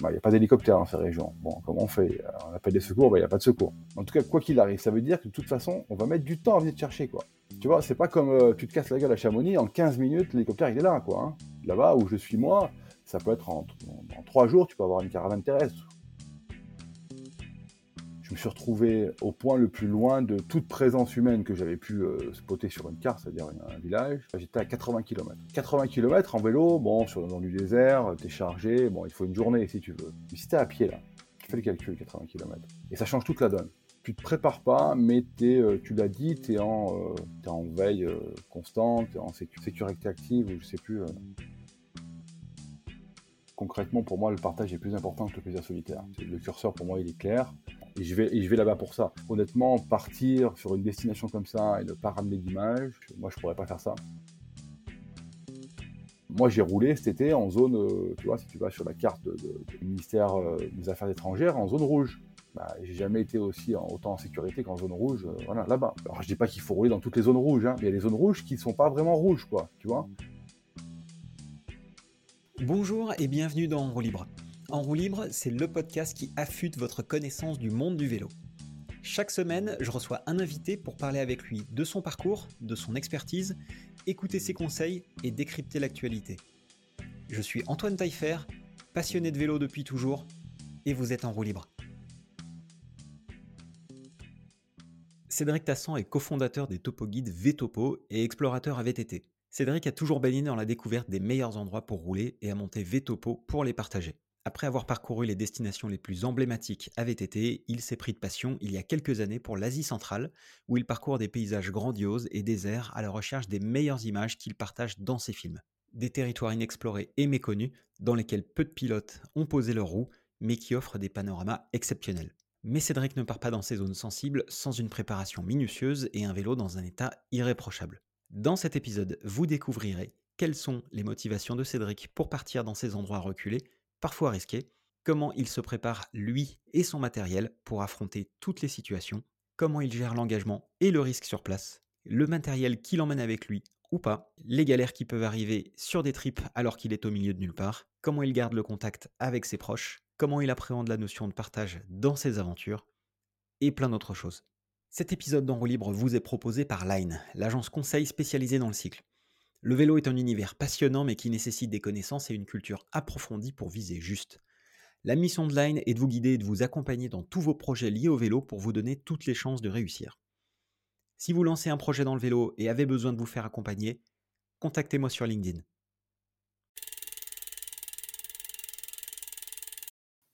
Bah, il n'y a pas d'hélicoptère dans ces régions. Bon, comment on fait? On appelle des secours, bah, il n'y a pas de secours. En tout cas, quoi qu'il arrive, ça veut dire que de toute façon, on va mettre du temps à venir te chercher, quoi. Tu vois, c'est pas comme euh, tu te casses la gueule à Chamonix, en 15 minutes, l'hélicoptère, il est là, quoi. Hein. Là-bas, où je suis moi, ça peut être en, en, 3 jours, tu peux avoir une caravane terrestre. Suis retrouvé au point le plus loin de toute présence humaine que j'avais pu euh, spotter sur une carte, c'est-à-dire un village. J'étais à 80 km. 80 km en vélo, bon, sur dans du désert, t'es chargé, bon, il faut une journée si tu veux. Mais si t'es à pied là, tu fais le calcul, 80 km. Et ça change toute la donne tu te prépares pas, mais euh, tu l'as dit, tu es, en, euh, en veille euh, constante, tu es en sécurité active, ou je sais plus. Concrètement, pour moi, le partage est plus important que le plaisir solitaire. Le curseur, pour moi, il est clair. Et je vais, là-bas pour ça. Honnêtement, partir sur une destination comme ça et ne pas ramener d'image, moi, je pourrais pas faire ça. Moi, j'ai roulé cet été en zone, tu vois, si tu vas sur la carte du ministère des Affaires étrangères, en zone rouge. Bah, j'ai jamais été aussi en, autant en sécurité qu'en zone rouge, euh, voilà, là-bas. Alors je dis pas qu'il faut rouler dans toutes les zones rouges, hein, mais il y a des zones rouges qui ne sont pas vraiment rouges, quoi, tu vois. Bonjour et bienvenue dans roue libre. En roue libre, c'est le podcast qui affûte votre connaissance du monde du vélo. Chaque semaine, je reçois un invité pour parler avec lui de son parcours, de son expertise, écouter ses conseils et décrypter l'actualité. Je suis Antoine Taillefer, passionné de vélo depuis toujours, et vous êtes en roue libre. Cédric Tassan est cofondateur des topo guides Vtopo et explorateur à VTT. Cédric a toujours baigné dans la découverte des meilleurs endroits pour rouler et a monté Vtopo pour les partager. Après avoir parcouru les destinations les plus emblématiques à VTT, il s'est pris de passion il y a quelques années pour l'Asie centrale, où il parcourt des paysages grandioses et déserts à la recherche des meilleures images qu'il partage dans ses films. Des territoires inexplorés et méconnus, dans lesquels peu de pilotes ont posé leurs roues, mais qui offrent des panoramas exceptionnels. Mais Cédric ne part pas dans ces zones sensibles sans une préparation minutieuse et un vélo dans un état irréprochable. Dans cet épisode, vous découvrirez quelles sont les motivations de Cédric pour partir dans ces endroits reculés, parfois risqués, comment il se prépare lui et son matériel pour affronter toutes les situations, comment il gère l'engagement et le risque sur place, le matériel qu'il emmène avec lui ou pas, les galères qui peuvent arriver sur des trips alors qu'il est au milieu de nulle part, comment il garde le contact avec ses proches, comment il appréhende la notion de partage dans ses aventures, et plein d'autres choses. Cet épisode d'En libre vous est proposé par Line, l'agence conseil spécialisée dans le cycle. Le vélo est un univers passionnant mais qui nécessite des connaissances et une culture approfondie pour viser juste. La mission de Line est de vous guider et de vous accompagner dans tous vos projets liés au vélo pour vous donner toutes les chances de réussir. Si vous lancez un projet dans le vélo et avez besoin de vous faire accompagner, contactez-moi sur LinkedIn.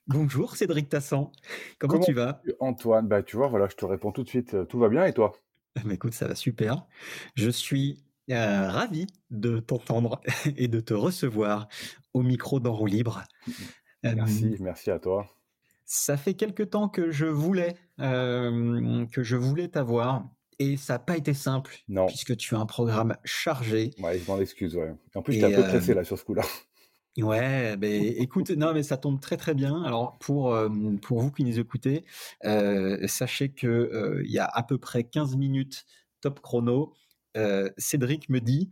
Bonjour Cédric Tassan, comment, tu vas? Antoine, bah, tu vois, voilà, je te réponds tout de suite, euh, tout va bien et toi? Écoute, ça va super. Je suis euh, ravi de t'entendre et de te recevoir au micro d'Enroue Libre. Merci, merci à toi. Ça fait quelque temps que je voulais, euh, que je voulais t'avoir et ça n'a pas été simple, non. puisque tu as un programme chargé. Ouais, je m'en excuse, ouais. En plus, j'étais un peu pressé là sur ce coup-là. Ouais, ben écoute, non mais ça tombe très très bien. Alors pour euh, pour vous qui nous écoutez, euh, sachez que euh, il y a à peu près 15 minutes top chrono. Cédric me dit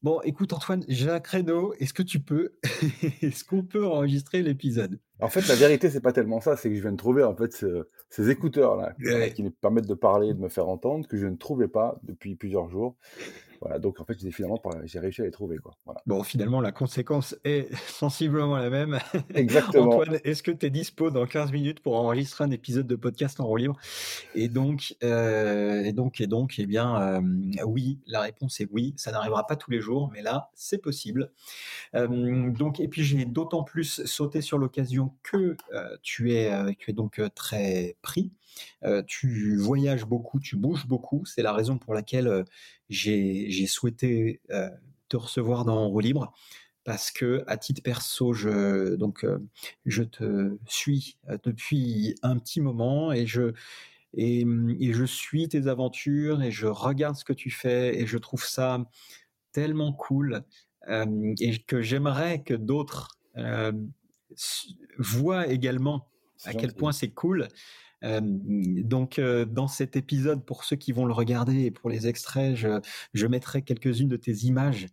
Bon, écoute Antoine, j'ai un créneau. Est-ce que tu peux Est-ce qu'on peut enregistrer l'épisode? En fait, la vérité, c'est pas tellement ça. C'est que je viens de trouver en fait ces écouteurs là qui me permettent de parler, et de me faire entendre, que je ne trouvais pas depuis plusieurs jours. Voilà, donc en fait, finalement, j'ai réussi à les trouver. Quoi. Bon, finalement, la conséquence est sensiblement la même. Exactement. Antoine, est-ce que tu es dispo dans 15 minutes pour enregistrer un épisode de podcast en roue libre? Et donc, euh, et donc, et donc, eh bien, euh, oui, la réponse est oui. Ça n'arrivera pas tous les jours, mais là, c'est possible. Euh, donc, et puis, j'ai d'autant plus sauté sur l'occasion que tu es, tu es donc très pris tu voyages beaucoup, tu bouges beaucoup. C'est la raison pour laquelle j'ai souhaité te recevoir dans Roue Libre parce que à titre perso, je donc je te suis depuis un petit moment et je et, et, je suis tes aventures et je regarde ce que tu fais et je trouve ça tellement cool et que j'aimerais que d'autres voient également à quel point c'est cool donc, dans cet épisode, pour ceux qui vont le regarder et pour les extraits, je, mettrai quelques-unes de tes images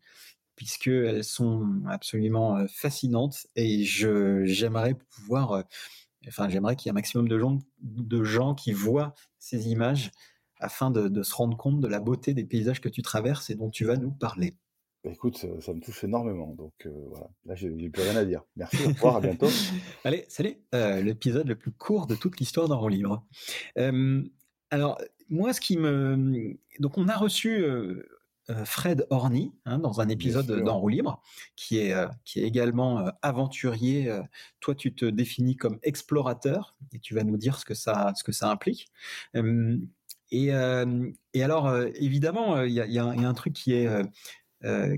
puisqu'elles sont absolument fascinantes et je, j'aimerais pouvoir, enfin, j'aimerais qu'il y ait un maximum de gens, de gens qui voient ces images afin de, se rendre compte de la beauté des paysages que tu traverses et dont tu vas nous parler. Bah, écoute, ça, me touche énormément. Donc voilà, là, j'ai, plus rien à dire. Merci, au revoir, à bientôt. Allez, salut, l'épisode le plus court de toute l'histoire d'un livre. alors, moi, ce qui me. Donc, on a reçu Fred Horny hein, dans un épisode d'En roue libre, qui est, qui est également aventurier. toi, tu te définis comme explorateur et tu vas nous dire ce que ça, ce que ça implique. Et, et, alors, évidemment, il y, y, a un truc qui est.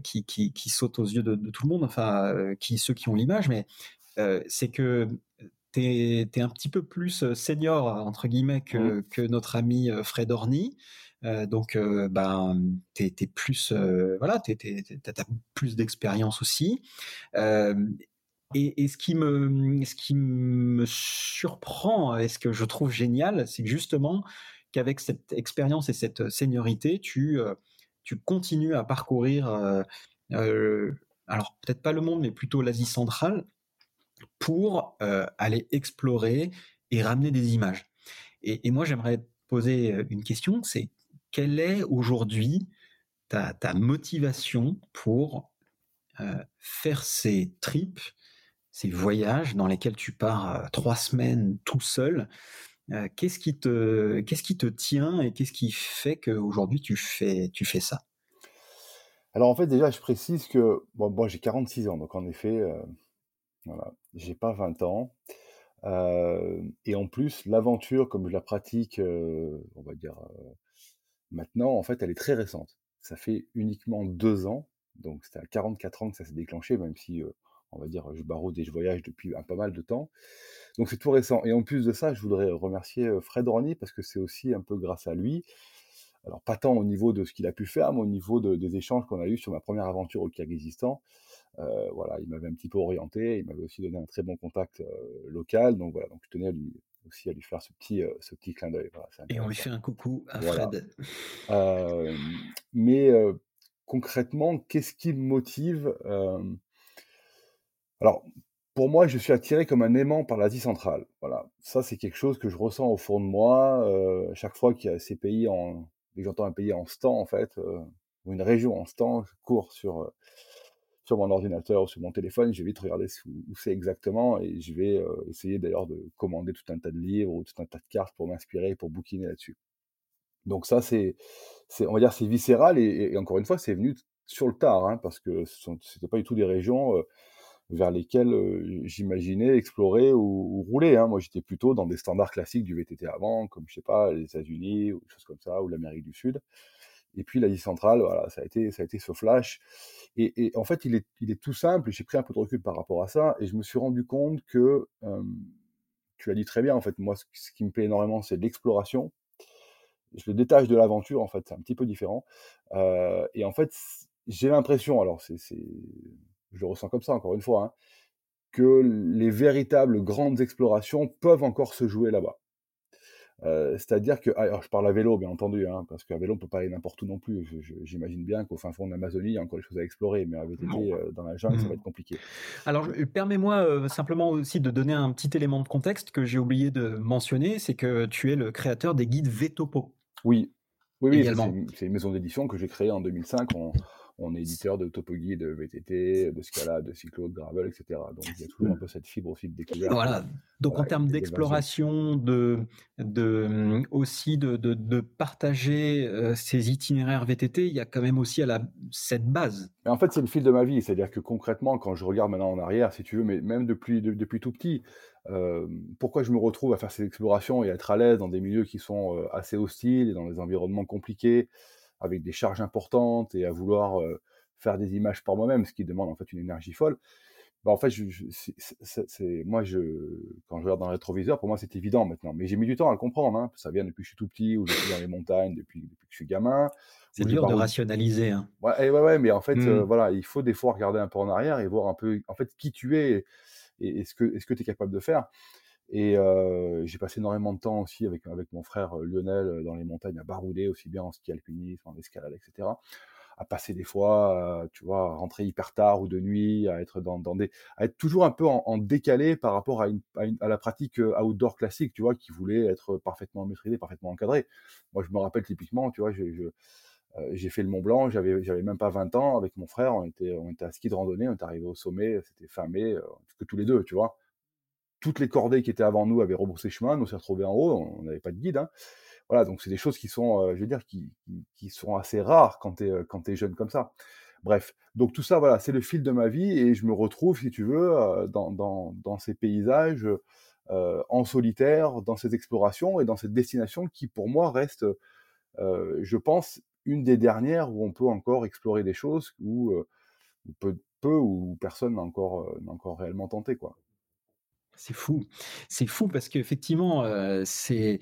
qui, qui, qui, saute aux yeux de, de, tout le monde, enfin, qui, ceux qui ont l'image, mais c'est que tu es, un petit peu plus senior, entre guillemets, que, mmh. que notre ami Fred Orny. donc, ben, tu es, plus, voilà, tu as plus d'expérience aussi. Et, et, ce, qui me, ce qui me surprend et ce que je trouve génial, c'est justement, qu'avec cette expérience et cette seniorité, tu, tu continues à parcourir, alors peut-être pas le monde, mais plutôt l'Asie centrale, pour aller explorer et ramener des images. Et, moi, j'aimerais poser une question, c'est quelle est aujourd'hui ta, motivation pour faire ces trips, ces voyages dans lesquels tu pars trois semaines tout seul Qu'est-ce qui, te, qu'est-ce qui te tient et qu'est-ce qui fait qu'aujourd'hui tu fais, tu fais ça? Alors en fait, déjà, je précise que bon, moi j'ai 46 ans, donc en effet, voilà. J'ai pas 20 ans. et en plus, l'aventure, comme je la pratique, on va dire maintenant, en fait, elle est très récente. Ça fait uniquement deux ans, donc c'était à 44 ans que ça s'est déclenché, même si, on va dire, je baroude et je voyage depuis un pas mal de temps. Donc c'est tout récent. Et en plus de ça, je voudrais remercier Fred Ronny parce que c'est aussi un peu grâce à lui. Alors pas tant au niveau de ce qu'il a pu faire, mais au niveau des échanges qu'on a eus sur ma première aventure au Kyrgyzstan. Euh, voilà, il m'avait un petit peu orienté, il m'avait aussi donné un très bon contact euh, local, donc voilà, donc je tenais à lui, aussi à lui faire ce petit, euh, ce petit clin d'œil. Et on lui fait un coucou à Fred. mais concrètement, qu'est-ce qui me motive Alors, pour moi, je suis attiré comme un aimant par l'Asie centrale. Voilà, ça c'est quelque chose que je ressens au fond de moi. chaque fois qu'il y a ces pays en, que j'entends un pays en stand en fait, ou une région en stand, je cours sur sur mon ordinateur ou sur mon téléphone, je vais vite regarder où, c'est exactement et je vais euh, essayer d'ailleurs de commander tout un tas de livres ou tout un tas de cartes pour m'inspirer, pour bouquiner là-dessus. Donc ça, c'est, on va dire, c'est viscéral et, encore une fois, c'est venu sur le tard, hein, parce que ce n'était pas du tout des régions euh, vers lesquelles euh, j'imaginais explorer ou, rouler. Hein. Moi, j'étais plutôt dans des standards classiques du VTT avant, comme je sais pas les États-Unis ou des choses comme ça, ou l'Amérique du Sud. Et puis l'Asie centrale, voilà, ça a été, ça a été ce flash. Et, en fait, il est, il est tout simple. J'ai pris un peu de recul par rapport à ça, et je me suis rendu compte que tu as dit très bien. En fait, moi, ce, qui me plaît énormément, c'est l'exploration. Je le détache de l'aventure. En fait, c'est un petit peu différent. et en fait, j'ai l'impression, alors c'est, je le ressens comme ça encore une fois, hein, que les véritables grandes explorations peuvent encore se jouer là-bas. C'est-à-dire que, alors je parle à vélo bien entendu, hein, parce qu'à vélo on peut pas aller n'importe où non plus. J'imagine bien qu'au fin fond de l'Amazonie il y a encore des choses à explorer, mais avec VTT dans la jungle ça va mmh. être compliqué. Alors permets-moi simplement aussi de donner un petit élément de contexte que j'ai oublié de mentionner, c'est que tu es le créateur des guides Vetopo. Oui, oui, oui c'est une, maison d'édition que j'ai créée en 2005 on est éditeur de topoguide, de VTT, de Scala, de cyclo, de gravel, etc. Donc il y a toujours un peu cette fibre aussi de découverte. Voilà. Donc en termes d'exploration, de, de, aussi de, de, partager euh, ces itinéraires VTT, il y a quand même aussi à la, cette base. En fait, c'est le fil de ma vie. C'est-à-dire que concrètement, quand je regarde maintenant en arrière, si tu veux, mais même depuis, depuis tout petit, euh, pourquoi je me retrouve à faire ces explorations et à être à l'aise dans des milieux qui sont euh, assez hostiles et dans des environnements compliqués avec des charges importantes et à vouloir faire des images par moi-même, ce qui demande en fait une énergie folle. Bah, en fait, je, c'est, moi, je, quand je regarde dans le rétroviseur, pour moi, c'est évident maintenant. Mais j'ai mis du temps à le comprendre. Hein. Ça vient depuis que je suis tout petit, ou je suis dans les montagnes depuis, depuis que je suis gamin. C'est dur de rationaliser. Hein. Ouais, ouais, ouais, mais en fait, mmh. voilà, il faut des fois regarder un peu en arrière et voir un peu, en fait, qui tu es et, que, est-ce que tu es capable de faire. Et j'ai passé énormément de temps aussi avec, avec mon frère Lionel dans les montagnes à barouder, aussi bien en ski alpinisme, en escalade, etc. à passer des fois, tu vois, à rentrer hyper tard ou de nuit, à être dans, dans des, à être toujours un peu en, décalé par rapport à, une, à, la pratique outdoor classique, tu vois, qui voulait être parfaitement maîtrisée, parfaitement encadrée. Moi, je me rappelle typiquement, tu vois, je, j'ai fait le Mont Blanc, j'avais, même pas 20 ans avec mon frère, on était, on était à ski de randonnée, on est arrivé au sommet, c'était fin mai, que tous les deux, tu vois. Toutes les cordées qui étaient avant nous avaient rebroussé chemin, nous s'est retrouvés en haut, on n'avait pas de guide, hein. Voilà, donc c'est des choses qui sont, euh, je veux dire, qui, sont assez rares quand tu es, euh, quand es jeune comme ça. Bref, donc tout ça, voilà, c'est le fil de ma vie et je me retrouve, si tu veux, euh, dans, dans, ces paysages en solitaire, dans ces explorations et dans cette destination qui, pour moi, reste, je pense, une des dernières où on peut encore explorer des choses où, peu, peu ou personne n'a encore, encore réellement tenté, quoi. C'est fou. C'est fou parce qu'effectivement, euh, c'est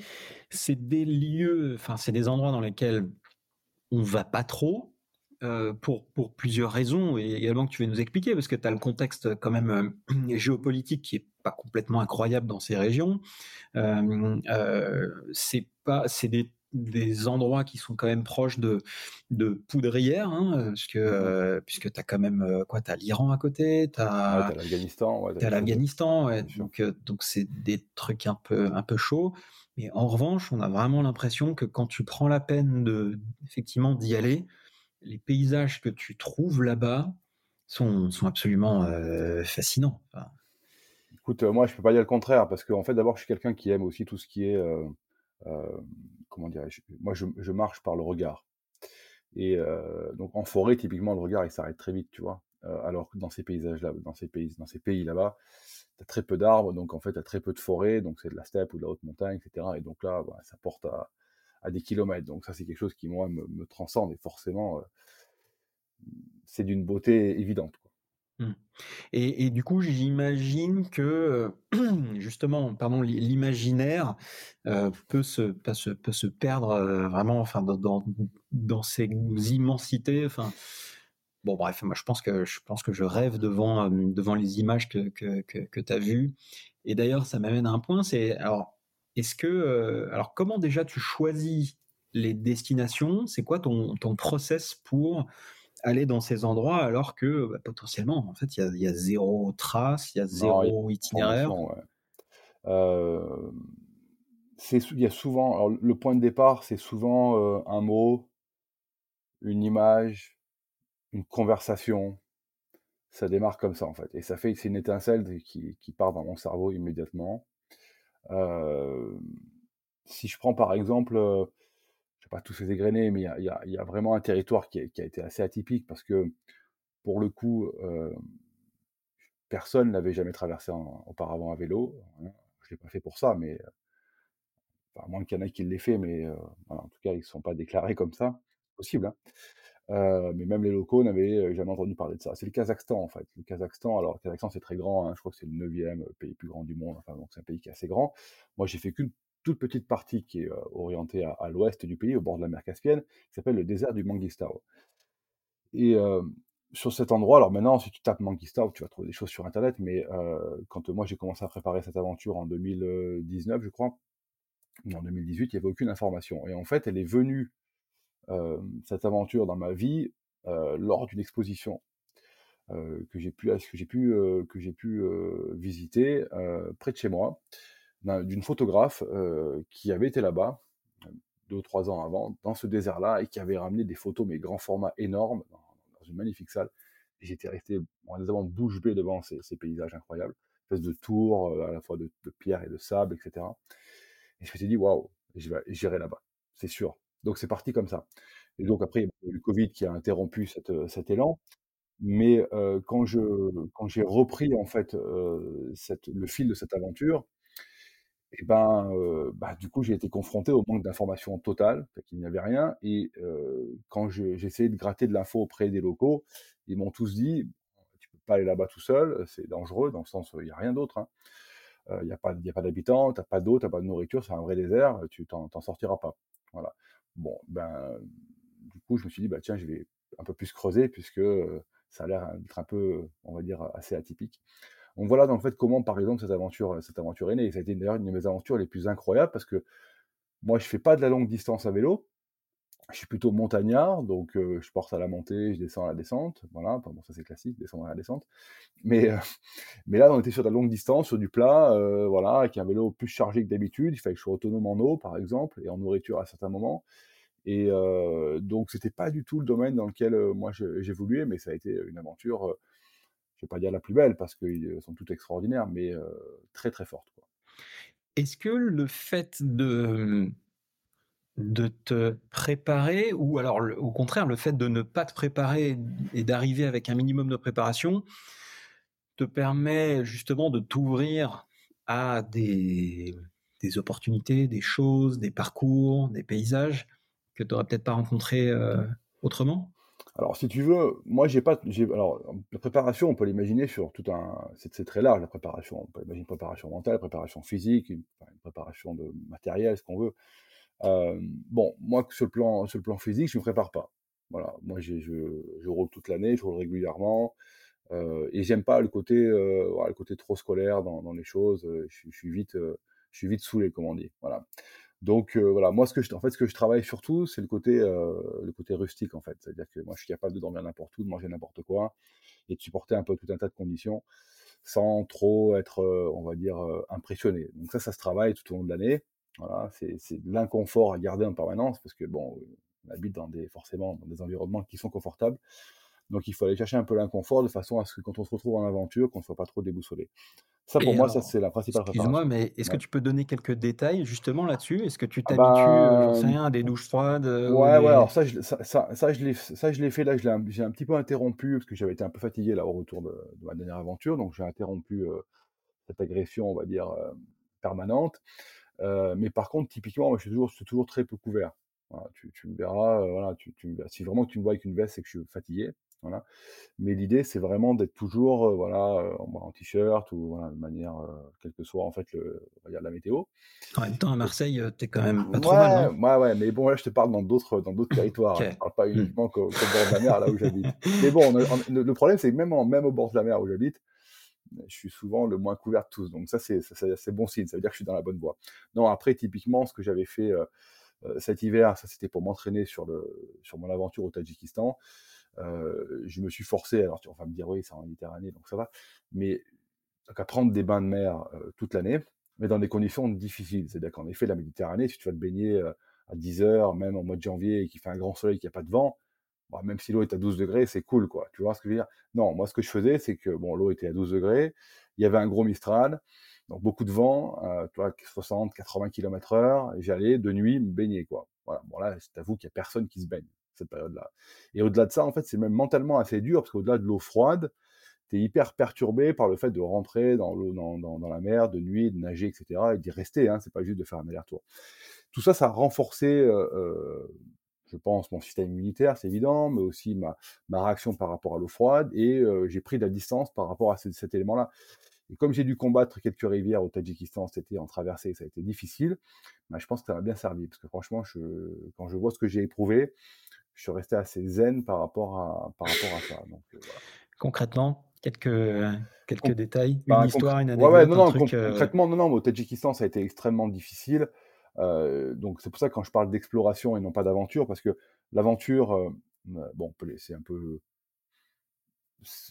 des lieux, enfin, c'est des endroits dans lesquels on va pas trop, euh, pour, pour plusieurs raisons, et également que tu vas nous expliquer, parce que tu as le contexte quand même euh, géopolitique qui est pas complètement incroyable dans ces régions. c'est pas, c'est des des endroits qui sont quand même proches de, de poudrières, hein, que, mmh euh, puisque tu as quand même euh, quoi, tu l'Iran à côté, tu as, l'Afghanistan. Ouais, l'Afghanistan, donc euh, donc c'est des trucs un peu, un peu chauds. Mais en revanche, on a vraiment l'impression que quand tu prends la peine de, effectivement d'y aller, les paysages que tu trouves là-bas sont, sont absolument fascinants. Écoute, moi, je peux pas dire le contraire, parce qu'en fait, d'abord, je suis quelqu'un qui aime aussi tout ce qui est comment dirais-je Moi, je, marche par le regard. Et donc, en forêt, typiquement, le regard, il s'arrête très vite, tu vois. alors que dans ces paysages-là, dans ces pays, dans ces pays là-bas, tu as très peu d'arbres, donc en fait, tu as très peu de forêt, donc c'est de la steppe ou de la haute montagne, etc. Et donc là, bah, ça porte à, des kilomètres. Donc ça, c'est quelque chose qui, moi, me, transcende. Et forcément, c'est d'une beauté évidente. Mmh. Et, du coup, j'imagine que justement, pardon, l'imaginaire peut, se, peut, se, peut se perdre vraiment, enfin, dans, dans, ces immensités. Enfin, bon, bref, moi, je pense que je pense que je rêve devant devant les images que que, que, tu as vues. Et d'ailleurs, ça m'amène à un point, c'est alors, est-ce que, alors, comment déjà tu choisis les destinations? C'est quoi ton, ton process pour aller dans ces endroits alors que bah, potentiellement, en fait, il y, a, zéro trace, il y a zéro itinéraire. Euh, il y a souvent, le point de départ, c'est souvent euh, un mot, une image, une conversation. Ça démarre comme ça en fait, et ça fait c'est une étincelle qui, qui, part dans mon cerveau immédiatement. Euh, si je prends par exemple pas tous ces égrenés, mais il y a, vraiment un territoire qui a, été assez atypique parce que, pour le coup, euh, personne n'avait jamais traversé auparavant à vélo. Hein. Je ne l'ai pas fait pour ça, mais à moins qu'il y en ait qui l'aient fait, mais euh, en tout cas, ils ne sont pas déclarés comme ça. Possible, hein. euh, mais même les locaux n'avaient jamais entendu parler de ça. C'est le Kazakhstan, en fait. Le Kazakhstan, alors le Kazakhstan, c'est très grand, hein. je crois que c'est le 9e pays plus grand du monde, donc c'est un pays qui est assez grand. Moi, j'ai fait qu'une toute petite partie qui est orientée à, l'ouest du pays, au bord de la mer Caspienne, qui s'appelle le désert du Mangistau. Et sur cet endroit, alors maintenant, si tu tapes Mangistau, tu vas trouver des choses sur Internet, mais quand moi j'ai commencé à préparer cette aventure en 2019, je crois, en 2018, il n'y avait aucune information. Et en fait, elle est venue, cette aventure dans ma vie, lors d'une exposition que j'ai pu, que que j'ai pu visiter près de chez moi d'une photographe qui avait été là-bas deux ou trois ans avant, dans ce désert-là, et qui avait ramené des photos, mais grand format énormes, dans, une magnifique salle. Et j'étais resté vraiment bouche bée devant ces, paysages incroyables, espèce de tours, à la fois de, pierre et de sable, etc. Et je me suis dit, waouh, j'irai là-bas, c'est sûr. Donc c'est parti comme ça. Et donc après, il y a eu le Covid qui a interrompu cet élan. Mais quand je quand j'ai repris en fait cette, le fil de cette aventure, et ben, bah, du coup, j'ai été confronté au manque d'informations totales, qu'il n'y avait rien. Et quand j'ai essayé de gratter de l'info auprès des locaux, ils m'ont tous dit tu peux pas aller là-bas tout seul, c'est dangereux, dans le sens où il n'y a rien d'autre. Hein. Il n'y a pas, pas d'habitants, tu n'as pas d'eau, tu n'as pas de nourriture, c'est un vrai désert, tu t'en sortiras pas. Voilà. Bon, ben, du coup, je me suis dit, bah, tiens, je vais un peu plus creuser, puisque ça a l'air d'être un peu, on va dire, assez atypique. Donc voilà en fait comment par exemple cette aventure, cette aventure est née. Ça a été d'ailleurs une de mes aventures les plus incroyables parce que moi je fais pas de la longue distance à vélo. je suis plutôt montagnard, donc je porte à la montée, je descends à la descente. Voilà, ça c'est classique, descendre à la descente. Mais, mais là, on était sur de la longue distance, sur du plat, voilà, avec un vélo plus chargé que d'habitude. Il fallait que je sois autonome en eau, par exemple, et en nourriture à certains moments. Et donc, c'était pas du tout le domaine dans lequel moi j'évoluais, mais ça a été une aventure, je vais pas dire la plus belle, parce qu'elles sont toutes extraordinaires, mais très très fortes. Est-ce que le fait de te préparer ou alors au contraire le fait de ne pas te préparer et d'arriver avec un minimum de préparation te permet justement de t'ouvrir à des, opportunités, des choses, des parcours, des paysages que tu n'aurais peut-être pas rencontrés euh, autrement? Alors, si tu veux, moi, j'ai pas. Alors, la préparation, on peut l'imaginer sur tout un. C'est très large, la préparation. On peut imaginer une préparation mentale, préparation physique, une, une préparation de matériel, ce qu'on veut bon, moi, sur le, plan, sur le plan physique, je ne me prépare pas. Voilà, moi, je, je, roule toute l'année, je roule régulièrement. Euh, et j'aime pas le côté, le côté trop scolaire dans, dans les choses. Je, suis vite, je suis vite saoulé, comme on dit. Voilà. Donc voilà, moi, ce que je, en fait, que je travaille surtout, c'est le côté, le côté rustique, en fait. C'est-à-dire que moi, je suis capable de dormir n'importe où, de manger n'importe quoi, et de supporter un peu tout un tas de conditions, sans trop être, on va dire, impressionné. Donc ça, ça se travaille tout au long de l'année. Voilà, c'est de l'inconfort à garder en permanence parce que bon, on habite dans des, forcément dans des environnements qui sont confortables. Donc il faut aller chercher un peu l'inconfort de façon à ce que quand on se retrouve en aventure, qu'on ne soit pas trop déboussolé. Ça, pour moi, ça, c'est la principale Excuse-moi, mais est-ce que tu peux donner quelques détails justement là-dessus? Est-ce que tu ah t'habitues, euh, sais ben, rien, à des douches froides euh, Ouais, ouais, alors ça, je, ça, ça, ça, je l'ai fait là, j'ai un, petit peu interrompu parce que j'avais été un peu fatigué là au retour de, ma dernière aventure, donc j'ai interrompu euh, cette agression, on va dire, permanente mais par contre, typiquement, moi, je suis toujours, toujours très peu couvert. tu, me verras, voilà, tu, tu, si vraiment tu me vois avec une veste, c'est que je suis fatigué. Voilà. Mais l'idée, c'est vraiment d'être toujours voilà, en, t-shirt ou voilà, de manière, quelle que soit en fait le, la météo. En même temps, à Marseille, tu es quand même pas trop mal. Non? ouais, ouais, mais bon, là, je te parle dans d'autres, dans d'autres territoires. Je ne parle pas mmh. uniquement qu'au, bord de la mer, là où j'habite. mais bon, le problème, c'est que même, même au bord de la mer où j'habite, je suis souvent le moins couvert de tous. Donc ça, c'est bon signe, ça veut dire que je suis dans la bonne voie. Non, après, typiquement, ce que j'avais fait euh, euh, cet hiver, ça c'était pour m'entraîner sur, sur mon aventure au Tadjikistan. Je me suis forcé, alors tu vas me dire, oui, c'est en Méditerranée, donc ça va, mais donc à prendre des bains de mer toute l'année, mais dans des conditions difficiles. C'est-à-dire qu'en effet, la Méditerranée, si tu vas te baigner à 10 heures, même au mois de janvier, et qu'il fait un grand soleil, qu'il n'y a pas de vent, bah, même si l'eau est à 12 degrés, c'est cool, quoi. Tu vois ce que je veux dire? Non, moi, ce que je faisais, c'est que bon, l'eau était à 12 degrés, il y avait un gros Mistral, donc beaucoup de vent, euh, tu vois, 60, 80 km/h, et j'allais de nuit me baigner, quoi. Voilà. Bon, là, je t'avoue qu'il n'y a personne qui se baigne cette période-là. Et au-delà de ça, en fait, c'est même mentalement assez dur, parce qu'au-delà de l'eau froide, tu es hyper perturbé par le fait de rentrer dans, l'eau, dans, la mer, de nuit, de nager, etc., et d'y rester, hein, c'est pas juste de faire un aller-retour. Tout ça, ça a renforcé euh, euh je pense, mon système immunitaire, c'est évident, mais aussi ma, ma, réaction par rapport à l'eau froide, et j'ai pris de la distance par rapport à cet élément-là. Et comme j'ai dû combattre quelques rivières au Tadjikistan été en traversée, ça a été difficile, bah, je pense que ça m'a bien servi, parce que franchement, quand je vois ce que j'ai éprouvé, je suis resté assez zen par rapport à, par rapport à ça. Donc, Concrètement, quelques, quelques détails, une bah, histoire, une anecdote, ouais, non, non, concrètement, non, non, au Tadjikistan, ça a été extrêmement difficile donc c'est pour ça que quand je parle d'exploration et non pas d'aventure, parce que l'aventure, bon, c'est un peu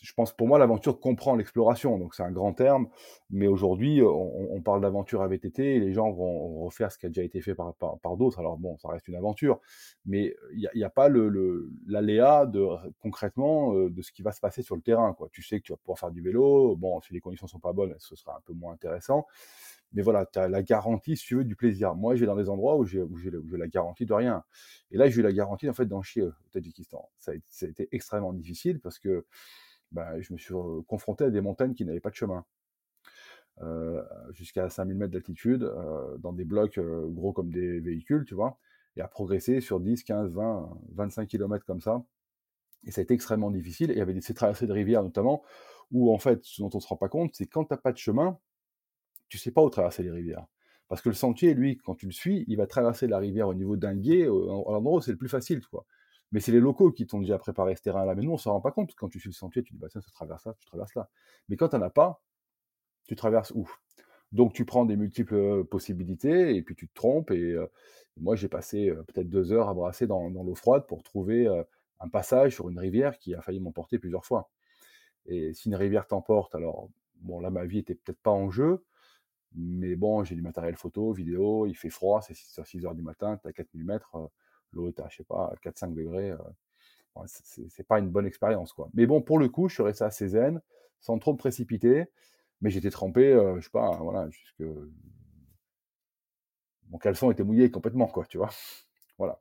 je pense pour moi l'aventure comprend l'exploration, donc c'est un grand terme, mais aujourd'hui on, parle d'aventure à VTT les gens vont, refaire ce qui a déjà été fait par, par, d'autres. Alors bon, ça reste une aventure, mais il n'y a, pas l'aléa le, de concrètement de ce qui va se passer sur le terrain. Quoi. Tu sais que tu vas pouvoir faire du vélo, bon, si les conditions sont pas bonnes, ce sera un peu moins intéressant, mais voilà, tu as la garantie, si tu veux, du plaisir. Moi, j'ai dans des endroits où j'ai la garantie de rien. Et là, j'ai eu la garantie, en fait, d'en chier au Tadjikistan. Ça a, ça a, été extrêmement difficile parce que bah, je me suis confronté à des montagnes qui n'avaient pas de chemin. Euh, jusqu'à 5000 mètres d'altitude, euh, dans des blocs euh, gros comme des véhicules, tu vois, et à progresser sur 10, 15, 20, 25 km comme ça. Et ça a été extrêmement difficile. Et il y avait ces traversées de rivières notamment, où en fait, ce dont on ne se rend pas compte, c'est quand tu n'as pas de chemin, tu sais pas où traverser les rivières. Parce que le sentier, lui, quand tu le suis, il va traverser la rivière au niveau d'un gué, à l'endroit où c'est le plus facile, quoi. Mais c'est les locaux qui t'ont déjà préparé ce terrain-là. Mais nous, on s'en rend pas compte. Quand tu suis le sentier, tu dis, bah tiens, ça traverse là, tu traverses là. Mais quand tu n'en as pas, tu traverses où? Donc tu prends des multiples possibilités et puis tu te trompes. Et moi, j'ai passé peut-être deux heures à brasser dans, l'eau froide pour trouver un passage sur une rivière qui a failli m'emporter plusieurs fois. Et si une rivière t'emporte, alors bon, là, ma vie était peut-être pas en jeu, mais bon, j'ai du matériel photo, vidéo, il fait froid, c'est 6 heures du matin, tu as 4000 mètres, l'eau est à, je sais pas, 4-5 degrés. c'est pas une bonne expérience, quoi. Mais bon, pour le coup, je suis resté assez zen, sans trop me précipiter, mais j'étais trempé, je sais pas, voilà, jusque. Mon caleçon était mouillé complètement, quoi, tu vois. Voilà.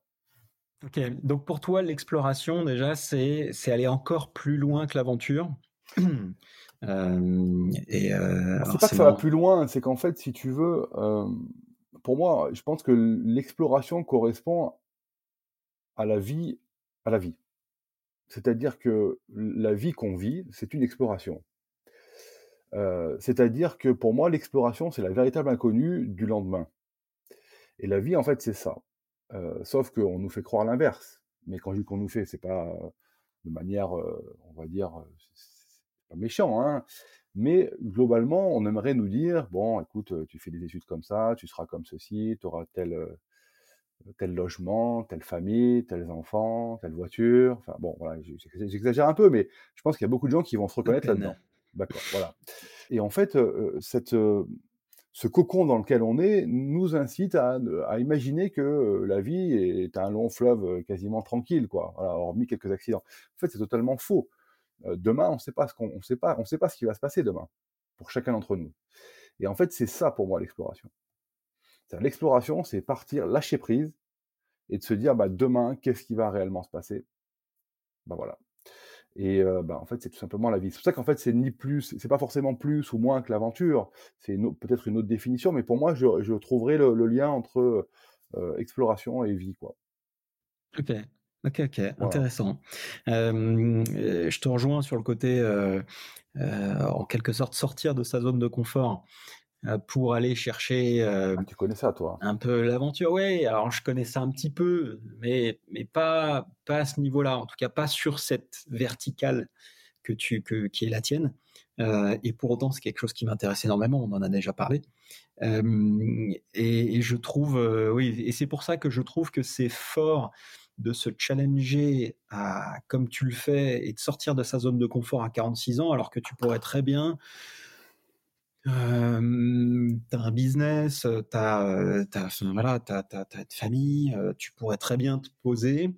Ok, donc pour toi, l'exploration, déjà, c'est aller encore plus loin que l'aventure. Euh, et euh, c'est pas que ça va plus loin, c'est qu'en fait, si tu veux, euh, pour moi, je pense que l'exploration correspond à la vie, à la vie. C'est-à-dire que la vie qu'on vit, c'est une exploration. c'est-à-dire que pour moi, l'exploration, c'est la véritable inconnue du lendemain. Et la vie, en fait, c'est ça. sauf qu'on nous fait croire l'inverse. Mais quand je dis qu'on nous fait, c'est pas de manière, on va dire, méchant, hein, mais globalement, on aimerait nous dire, bon, écoute, tu fais des études comme ça, tu seras comme ceci, tu auras tel, tel logement, telle famille, tels enfants, telle voiture. Enfin bon, voilà, j'exagère un peu, mais je pense qu'il y a beaucoup de gens qui vont se reconnaître là-dedans. D'accord, voilà. Et en fait, cette, ce cocon dans lequel on est nous incite à, à, imaginer que la vie est un long fleuve quasiment tranquille, quoi. Voilà, hormis quelques accidents. En fait, c'est totalement faux demain, on ne sait pas ce qu'on sait pas, on sait pas ce qui va se passer demain pour chacun d'entre nous. Et en fait, c'est ça pour moi l'exploration. L'exploration, c'est partir, lâcher prise et de se dire bah, demain, qu'est-ce qui va réellement se passer? Ben voilà. Et bah, en fait, c'est tout simplement la vie. C'est pour ça qu'en fait, c'est ni plus, c'est pas forcément plus ou moins que l'aventure. C'est peut-être une autre définition, mais pour moi, je, trouverai le, lien entre exploration et vie, quoi. Ok. Ok, intéressant. je te rejoins sur le côté, en quelque sorte, sortir de sa zone de confort pour aller chercher ah, tu connais ça, toi un peu l'aventure. Oui, alors je connais ça un petit peu, mais, mais pas, pas à ce niveau-là, en tout cas pas sur cette verticale que tu, que, qui est la tienne. et pour autant, c'est quelque chose qui m'intéresse énormément, on en a déjà parlé. et, et, je trouve, oui, et c'est pour ça que je trouve que c'est fort de se challenger à, comme tu le fais et de sortir de sa zone de confort à 46 ans alors que tu pourrais très bien euh, tu as un business, tu as, voilà, une famille, tu pourrais très bien te poser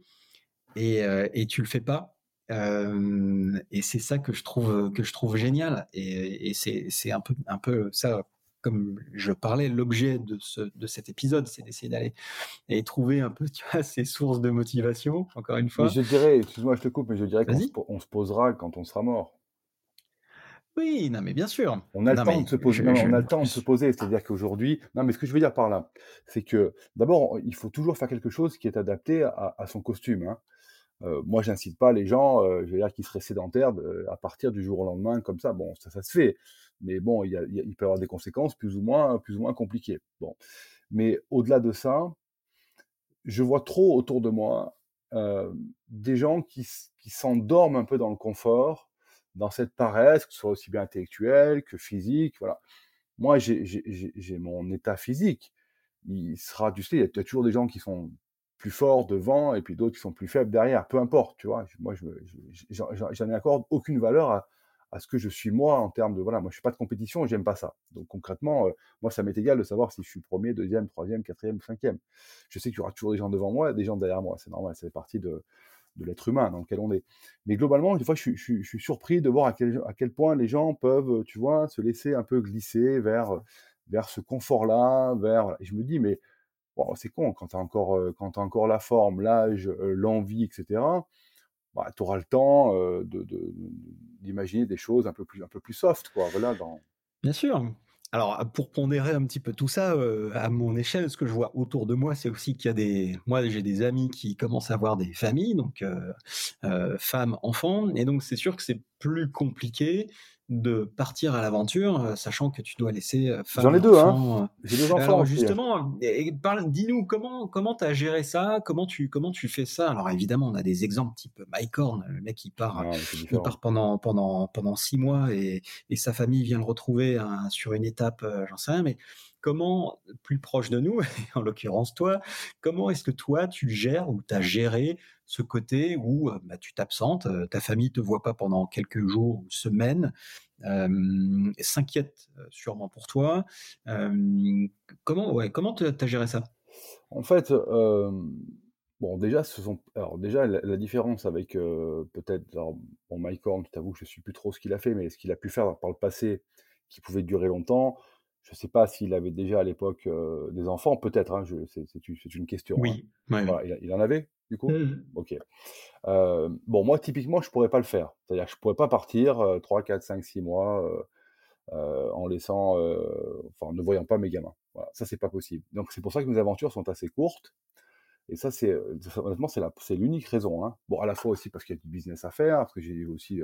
et, et tu le fais pas. et c'est ça que je trouve que je trouve génial et, et c'est un peu un peu ça comme je parlais, l'objet de, ce, de cet épisode, c'est d'essayer d'aller et trouver un peu tu vois, ces sources de motivation, encore une fois. je dirais, excuse-moi, je te coupe, mais je dirais qu'on se, posera quand on sera mort. Oui, non, mais bien sûr. On a le temps de se poser. on a le temps de se poser. C'est-à-dire qu'aujourd'hui, non, mais ce que je veux dire par là, c'est que d'abord, il faut toujours faire quelque chose qui est adapté à, son costume. Hein. Euh, moi, j'incite pas les gens, euh, je veux dire, qui seraient sédentaires à partir du jour au lendemain comme ça. Bon, ça, ça se fait mais bon, il, il, peut y avoir des conséquences plus ou moins, plus ou moins compliquées. Bon. Mais au-delà de ça, je vois trop autour de moi euh, des gens qui, qui s'endorment un peu dans le confort, dans cette paresse, que ce soit aussi bien intellectuelle que physique. Voilà. Moi, j'ai mon état physique. Il sera, tu sais, il y a toujours des gens qui sont plus forts devant et puis d'autres qui sont plus faibles derrière. Peu importe, tu vois. Moi, j'en ai accorde aucune valeur à, à ce que je suis moi en termes de voilà, moi je suis pas de compétition j'aime pas ça. Donc concrètement, euh, moi ça m'est égal de savoir si je suis premier, deuxième, troisième, quatrième cinquième. Je sais qu'il y aura toujours des gens devant moi, des gens derrière moi, c'est normal, c'est partie de, de l'être humain dans lequel on est. Mais globalement, des fois, je, je, je suis surpris de voir à quel, à quel, point les gens peuvent, tu vois, se laisser un peu glisser vers, vers ce confort-là, vers. Je me dis, mais c'est con quand tu as encore, euh, as encore la forme, l'âge, euh, l'envie, etc bah, tu auras le temps d'imaginer de, des choses un peu plus, un peu plus soft, quoi. Voilà, dans... Bien sûr. Alors, pour pondérer un petit peu tout ça, à mon échelle, ce que je vois autour de moi, c'est aussi qu'il y a des. Moi, j'ai des amis qui commencent à avoir des familles, donc femmes, enfants, et donc c'est sûr que c'est plus compliqué de partir à l'aventure, euh, sachant que tu dois laisser euh, femme J'en ai deux, hein. J'ai deux enfants. Alors justement, dis-nous comment comment tu as géré ça, comment tu comment tu fais ça? Alors évidemment, on a des exemples type Mike Horn, le mec qui part, il part pendant pendant pendant six mois et, et sa famille vient le retrouver hein, sur une étape, j'en sais rien, mais comment, plus proche de nous, en l'occurrence toi, comment est-ce que toi tu gères ou tu as géré ce côté où bah, tu t'absentes, ta famille te voit pas pendant quelques jours ou semaines, s'inquiète sûrement pour toi. comment ouais, comment tu as géré ça? En fait, bon déjà ce sont alors déjà la, différence avec peut-être bon Mike Horn, je t'avoue que je suis plus trop ce qu'il a fait, mais ce qu'il a pu faire par le passé qui pouvait durer longtemps. Je ne sais pas s'il avait déjà à l'époque des enfants, peut-être, hein, c'est une question. Oui, hein. il, en avait, du coup? Mmh. Ok. bon, moi, typiquement, je ne pourrais pas le faire. C'est-à-dire que je ne pourrais pas partir 3, 4, 5, 6 mois en laissant, enfin, ne voyant pas mes gamins. Voilà, ça, c'est pas possible. Donc, c'est pour ça que mes aventures sont assez courtes. Et ça, c'est honnêtement, c'est l'unique raison. Hein. Bon, à la fois aussi parce qu'il y a du business à faire, parce que j'ai aussi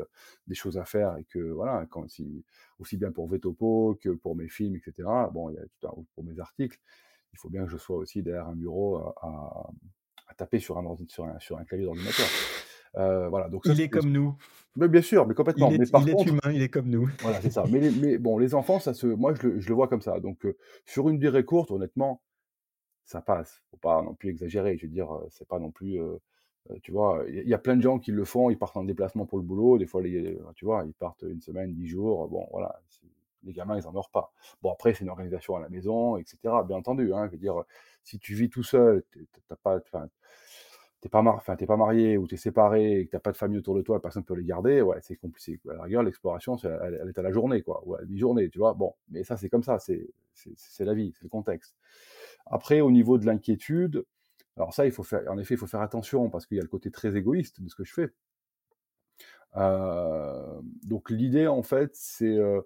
des choses à faire et que voilà, quand, si, aussi bien pour Vetopo que pour mes films, etc. Bon, il y a tout un, pour mes articles, il faut bien que je sois aussi derrière un bureau à, à, taper sur un, sur un, sur un clavier d'ordinateur. Euh, voilà, donc il est comme nous. Mais bien sûr, mais complètement. Il est, mais par il est humain, il est comme nous. Voilà, c'est ça. Mais, mais, bon, les enfants, ça se, moi, je le, je le vois comme ça. Donc, sur une durée courte, honnêtement, ça passe. Faut pas non plus exagérer. Je veux dire, c'est pas non plus. tu vois, il y, a plein de gens qui le font. Ils partent en déplacement pour le boulot. Des fois, les, tu vois, ils partent une semaine, dix jours. Bon, voilà. Les gamins, ils en meurent pas. Bon, après, c'est une organisation à la maison, etc. Bien entendu. Hein, je veux dire, si tu vis tout seul, t'as pas, t'es pas, mar... enfin, pas marié ou tu es séparé et que t'as pas de famille autour de toi, personne ne peut les garder, ouais, c'est compliqué. À la rigueur, l'exploration, elle, est à la journée, quoi, ou à mi-journée, tu vois. Bon, mais ça, c'est comme ça, c'est la vie, c'est le contexte. Après, au niveau de l'inquiétude, alors ça, il faut faire, en effet, il faut faire attention parce qu'il y a le côté très égoïste de ce que je fais. Euh, donc l'idée, en fait, c'est euh,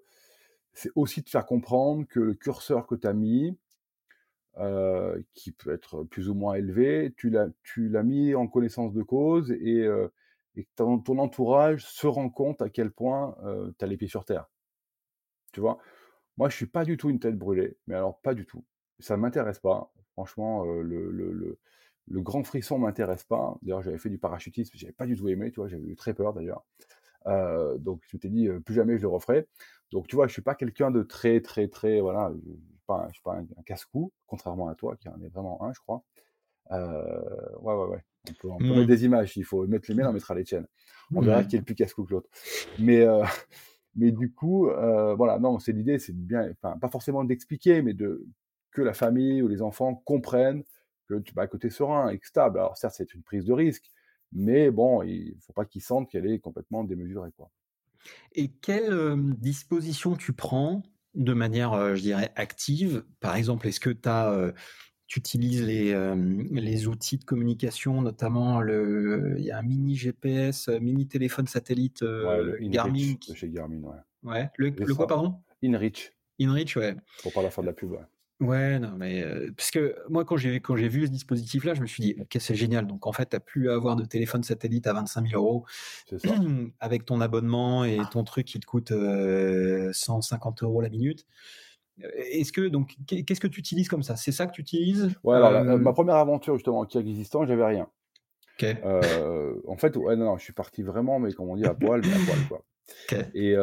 aussi de faire comprendre que le curseur que tu as mis, euh, qui peut être plus ou moins élevé, tu l'as mis en connaissance de cause et, et ton, entourage se rend compte à quel point tu as les pieds sur terre. Tu vois? Moi, je suis pas du tout une tête brûlée, mais alors pas du tout ça ne m'intéresse pas. Franchement, le, le, le, grand frisson ne m'intéresse pas. D'ailleurs, j'avais fait du parachutisme, j'avais pas du tout aimé, tu vois, j'avais eu très peur d'ailleurs. donc, je t'ai dit, plus jamais je le referai. Donc, tu vois, je suis pas quelqu'un de très, très, très, voilà, je ne suis pas un, casse-cou, contrairement à toi, qui en est vraiment un, je crois. ouais, ouais, ouais. On peut, on peut mettre mmh. des images, il faut mettre les miennes, on mettra les tiennes. On verra qui est le plus casse-cou que l'autre. Mais, mais du coup, voilà, non, c'est l'idée, c'est bien, enfin, pas forcément d'expliquer, mais de que la famille ou les enfants comprennent que tu vas côté serein et stable. Alors certes, c'est une prise de risque, mais bon, il ne faut pas qu'ils sentent qu'elle est complètement démesurée. Quoi. Et quelles dispositions tu prends de manière, je dirais, active Par exemple, est-ce que tu tu utilises les, les, outils de communication, notamment le, il y a un mini GPS, mini téléphone satellite Garmin. chez Garmin, ouais. Ouais, le, le quoi, pardon? InReach. InReach, ouais. Pour pas la faire de la pub, ouais. Ouais, non, mais parce que moi, quand j'ai quand j'ai vu ce dispositif-là, je me suis dit: «OK, c'est génial». Donc en fait, tu as plus à avoir de téléphone satellite à 25 000 euros avec ton abonnement et ton truc qui te coûte, 150 euros la minute. est-ce que donc qu'est ce que tu utilises comme ça? C'est ça que tu utilises? Ouais, alors ma première aventure justement en Kirghizistan, j'avais rien. En fait, ouais, non, non, je suis parti vraiment, mais comme on dit, à poil, mais à poil, quoi OK. et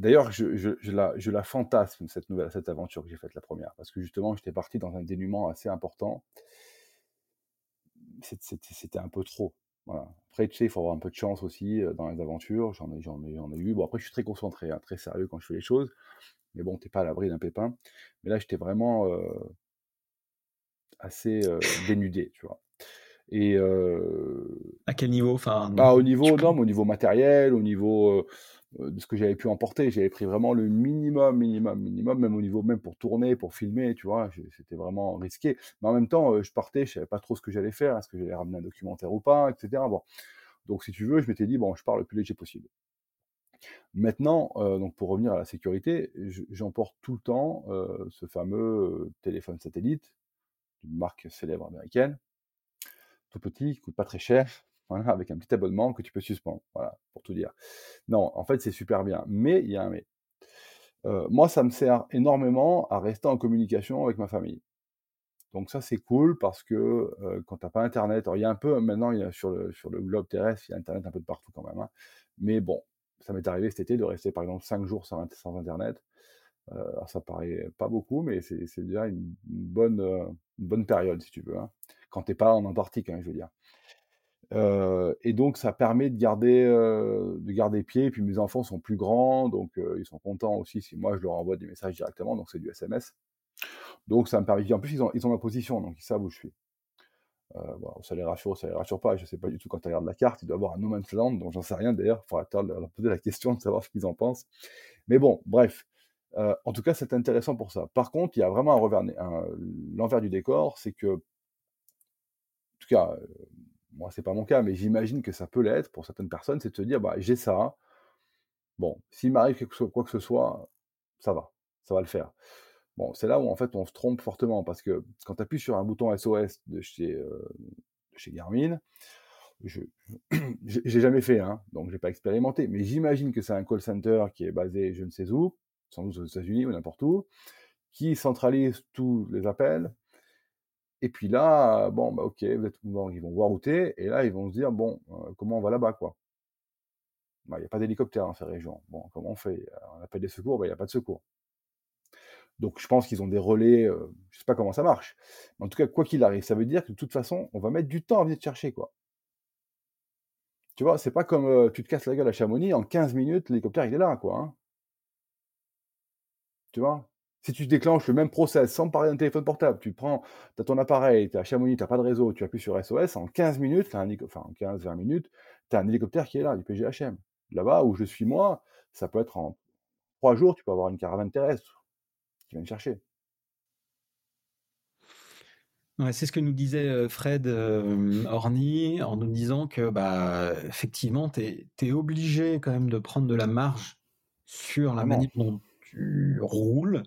D'ailleurs, je, la, fantasme, cette, nouvelle, cette aventure que j'ai faite la première, parce que justement, j'étais parti dans un dénuement assez important. C'était un peu trop. Voilà. Après, tu sais, il faut avoir un peu de chance aussi dans les aventures. J'en ai, ai, ai eu. Bon, après, je suis très concentré, hein, très sérieux quand je fais les choses. Mais bon, t'es pas à l'abri d'un pépin. Mais là, j'étais vraiment assez dénudé, tu vois. Et à quel niveau? Enfin, bah, Au niveau, non, au niveau matériel, au niveau euh, de ce que j'avais pu emporter. J'avais pris vraiment le minimum, minimum, minimum, même au niveau, même pour tourner, pour filmer, tu vois, c'était vraiment risqué. Mais en même temps, euh, je partais, je savais pas trop ce que j'allais faire, est-ce que j'allais ramener un documentaire ou pas, etc. Bon. Donc, si tu veux, je m'étais dit, bon, je pars le plus léger possible. Maintenant, euh, donc pour revenir à la sécurité, j'emporte tout le temps ce fameux téléphone satellite d'une marque célèbre américaine, tout petit, qui coûte pas très cher, avec un petit abonnement que tu peux suspendre. Voilà, pour tout dire. Non, en fait, c'est super bien. Mais il y a un mais. Euh, moi, ça me sert énormément à rester en communication avec ma famille. Donc ça, c'est cool parce que euh, quand tu n'as pas Internet, alors il y a un peu, maintenant, sur, le, globe terrestre, il y a Internet un peu de partout quand même. hein. Mais bon, ça m'est arrivé cet été de rester par exemple 5 jours sans, Internet. Euh, alors ça paraît pas beaucoup, mais c'est déjà une, bonne, période, si tu veux. hein. Quand t'es pas en Antarctique, hein, je veux dire. Euh, et donc, ça permet de garder, euh, de garder pied. Et puis, mes enfants sont plus grands, donc euh, ils sont contents aussi si moi je leur envoie des messages directement, donc c'est du SMS. Donc, ça me permet. En plus, ils ont, ils ont ma position, donc ils savent où je suis. Voilà, ça les rassure, ça les rassure pas. Je sais pas du tout quand tu regardes la carte, il doit y avoir un no man's land, donc j'en sais rien d'ailleurs. Il faudra leur poser la question de savoir ce qu'ils en pensent. Mais bon, bref. En tout cas, c'est intéressant pour ça. Par contre, il y a vraiment l'envers du décor, c'est que, en tout cas, moi, c'est pas mon cas, mais j'imagine que ça peut l'être pour certaines personnes, c'est de se dire, bah, j'ai ça. Bon, s'il m'arrive quoi que ce soit, ça va, ça va le faire. Bon, c'est là où en fait on se trompe fortement parce que quand tu appuies sur un bouton SOS de chez, euh, chez Garmin, je j'ai jamais fait, hein, donc j'ai pas expérimenté, mais j'imagine que c'est un call center qui est basé je ne sais où, sans doute aux États-Unis ou n'importe où, qui centralise tous les appels. Et puis là, bon, bah ok, ils vont voir où t'es, et là ils vont se dire bon, comment on va là-bas quoi? Bah, Il n'y a pas d'hélicoptère dans ces régions. Bon, comment on fait? On appelle des secours, bah, il n'y a pas de secours. Donc je pense qu'ils ont des relais, je sais pas comment ça marche. En tout cas, quoi qu'il arrive, ça veut dire que de toute façon, on va mettre du temps à venir te chercher, quoi. Tu vois, c'est pas comme tu te casses la gueule à Chamonix, en 15 minutes, l'hélicoptère il est là, quoi. hein. Tu vois? Si tu déclenches le même process sans parler d'un téléphone portable, tu prends, tu as ton appareil, tu es à Chamonix, tu pas de réseau, tu appuies sur SOS, en 15 minutes, un enfin en 15-20 minutes, tu as un hélicoptère qui est là, du PGHM. Là-bas où je suis moi, ça peut être en 3 jours, tu peux avoir une caravane terrestre qui vient te chercher. Ouais, c'est ce que nous disait euh, Fred euh, Orny en nous disant que bah effectivement tu es, obligé quand même de prendre de la marge sur la manière dont tu roules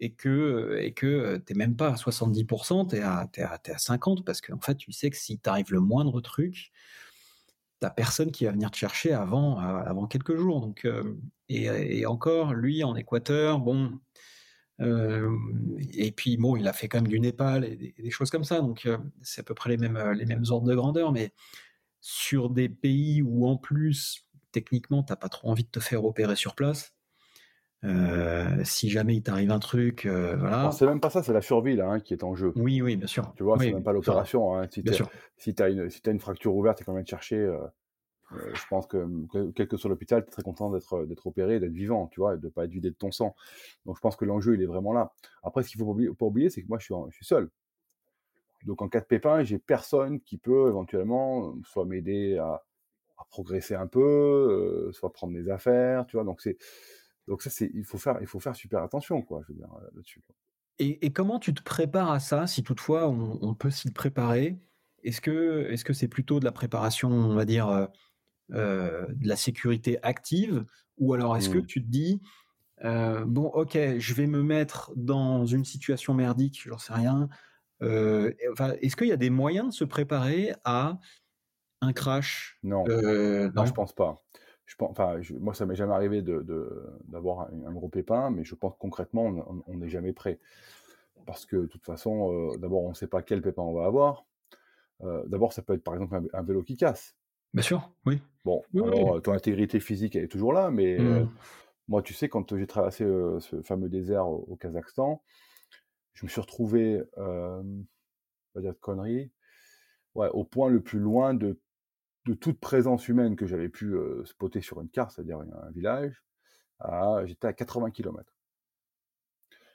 et que et que t'es même pas à 70%, tu es à, t'es à, t'es à 50% parce qu'en fait tu sais que si t'arrive le moindre truc, t'as personne qui va venir te chercher avant, avant quelques jours. Donc, euh, et, encore, lui en Équateur, bon, euh, et puis bon, il a fait quand même du Népal et des, choses comme ça, donc euh, c'est à peu près les mêmes, les mêmes ordres de grandeur, mais sur des pays où en plus, techniquement, t'as pas trop envie de te faire opérer sur place, euh, si jamais il t'arrive un truc, euh, voilà. C'est même pas ça, c'est la survie là hein, qui est en jeu. Oui, oui, bien sûr. Tu vois, oui, c'est même pas l'opération. Hein. Si bien tu sûr. si as une, si as une fracture ouverte et qu'on vient te chercher, euh, euh, je pense que, que- quel que soit l'hôpital, tu es très content d'être opéré, d'être vivant, tu vois, et de pas être vidé de ton sang. Donc je pense que l'enjeu, il est vraiment là. Après, ce qu'il faut pas oublier, c'est que moi, je suis, en- je suis seul. Donc en cas de pépin, j'ai personne qui peut éventuellement soit m'aider à, à progresser un peu, soit prendre mes affaires, tu vois. Donc c'est donc ça, c'est il faut faire il faut faire super attention, quoi, je veux dire euh, là-dessus. Et, et comment tu te prépares à ça, si toutefois on, on peut s'y préparer? Est-ce que est-ce que c'est plutôt de la préparation, on va dire, euh, euh, de la sécurité active, ou alors est-ce que Hmm. tu te dis, euh, bon, ok, je vais me mettre dans une situation merdique, j'en sais rien. euh, enfin, est-ce qu'il y a des moyens de se préparer à un crash? Non. Euh, Non, Non? je pense pas. Je pense, enfin, je- moi, ça m'est jamais arrivé de, de- d'avoir un, un gros pépin, mais je pense que concrètement, on- n'est jamais prêt. Parce que de toute façon, euh, d'abord, on ne sait pas quel pépin on va avoir. Euh, d'abord, ça peut être par exemple un, un vélo qui casse. Bien sûr, oui. Bon, Oui, alors, ton intégrité physique, elle est toujours là, mais Hmm. euh, moi, tu sais, quand j'ai traversé ce fameux désert au, au Kazakhstan, je me suis retrouvé, pas dire de conneries, ouais, au point le plus loin de, de toute présence humaine que j'avais pu spotter sur une carte, c'est-à-dire un, village. J'étais à 80 km.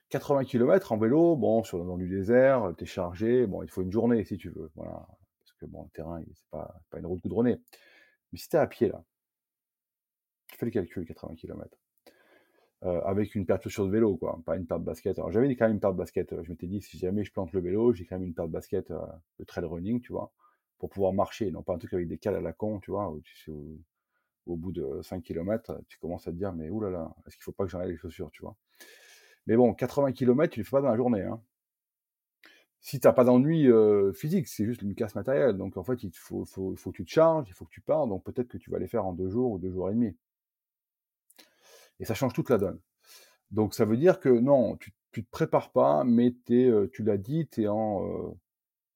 80 km en vélo, bon, sur dans du désert, t'es chargé, bon, il faut une journée si tu veux, voilà, parce que bon, le terrain, c'est pas, pas une route goudronnée. Mais si t'es à pied là, tu fais le calcul, 80 km. Avec une paire de chaussures de vélo, quoi, pas une paire de basket. Alors j'avais quand même une paire de basket. euh, Je m'étais dit, si jamais je plante le vélo, j'ai quand même une paire de basket euh, de trail running, tu vois, pour pouvoir marcher, non pas un truc avec des cales à la con, tu vois, tu sais, au, bout de 5 km, tu commences à te dire, mais oulala, est-ce qu'il faut pas que j'enlève les chaussures, tu vois? Mais bon, 80 km, tu le fais pas dans la journée, hein. si tu n'as pas d'ennui physique, c'est juste une casse matérielle. Donc en fait, il faut, que tu te charges, il faut que tu pars. Donc peut-être que tu vas les faire en deux jours ou deux jours et demi. Et ça change toute la donne. Donc ça veut dire que non, tu ne te prépares pas, mais tu l'as dit, tu es en,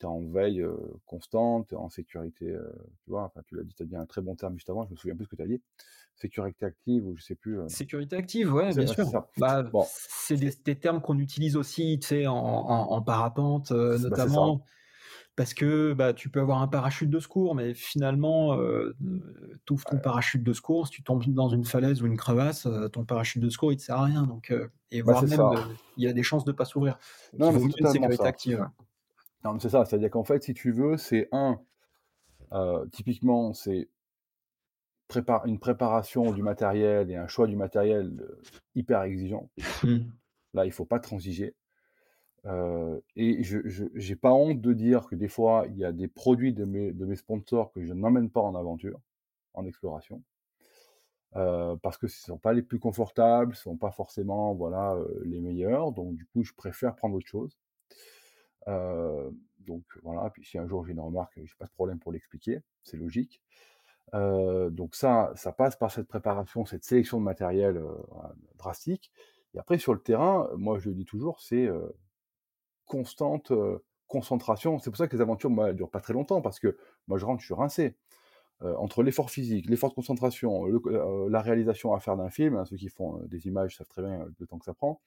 es en veille constante, en sécurité, tu vois, enfin, tu l'as dit, tu as dit un très bon terme juste avant, je me souviens plus ce que tu as dit, sécurité active ou je sais plus. Sécurité active, ouais, bien sûr. Bah, c'est des, termes qu'on utilise aussi, tu sais, en, parapente bah, notamment. parce que bah, tu peux avoir un parachute de secours, mais finalement, tu ouvres ton parachute de secours, si tu tombes dans une falaise ou une crevasse, ton parachute de secours, il ne te sert à rien. Donc, et voire même, il y a des chances de ne pas s'ouvrir. Non, mais c'est une sécurité active. Non, c'est ça, c'est-à-dire qu'en fait, si tu veux, c'est un, euh, typiquement, c'est une préparation du matériel et un choix du matériel euh, hyper exigeant. Mmh. Là, il ne faut pas transiger. Euh, et je n'ai pas honte de dire que des fois, il y a des produits de mes, de mes sponsors que je n'emmène pas en aventure, en exploration. parce que ce ne sont pas les plus confortables, ce ne sont pas forcément voilà, les meilleurs. Donc, du coup, je préfère prendre autre chose. Euh, donc voilà, puis si un jour j'ai une remarque, j'ai pas de problème pour l'expliquer, c'est logique. Euh, donc ça, ça passe par cette préparation, cette sélection de matériel euh, drastique. Et après sur le terrain, moi je le dis toujours, c'est constante concentration. C'est pour ça que les aventures, moi, elles durent pas très longtemps parce que moi je rentre, je suis rincé. entre l'effort physique, l'effort de concentration, la réalisation à faire d'un film, hein, ceux qui font des images savent très bien le temps que ça prend.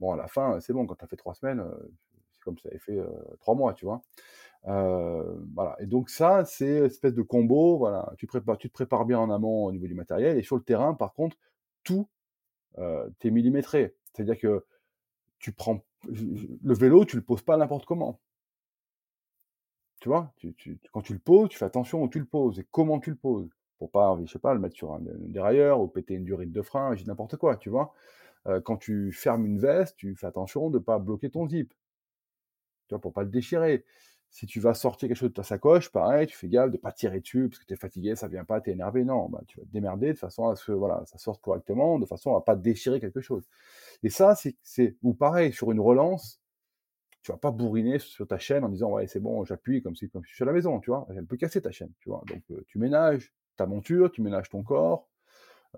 Bon, à la fin, c'est bon, quand tu as fait trois semaines, comme ça avait fait trois mois, tu vois? voilà. Et donc ça, c'est espèce de combo. Voilà, tu, prépares, te prépares bien en amont au niveau du matériel. Et sur le terrain, par contre, tout t'es millimétré. C'est-à-dire que tu prends le vélo, tu le poses pas n'importe comment. Tu vois, quand tu le poses, tu fais attention où tu le poses et comment tu le poses. Pour pas, je sais pas, le mettre sur un, dérailleur ou péter une durite de frein, n'importe quoi, tu vois? quand tu fermes une veste, tu fais attention de ne pas bloquer ton zip vois, pour pas le déchirer. Si tu vas sortir quelque chose de ta sacoche, pareil, tu fais gaffe de pas tirer dessus parce que tu es fatigué, ça vient pas, tu es énervé. Non, bah, tu vas te démerder de façon à ce que voilà, ça sorte correctement, de façon à pas déchirer quelque chose. Et ça, c'est, ou pareil, sur une relance, tu vas pas bourriner sur ta chaîne en disant ouais c'est bon j'appuie comme si comme je suis à la maison tu vois elle peut casser ta chaîne tu vois donc euh, tu ménages ta monture tu ménages ton corps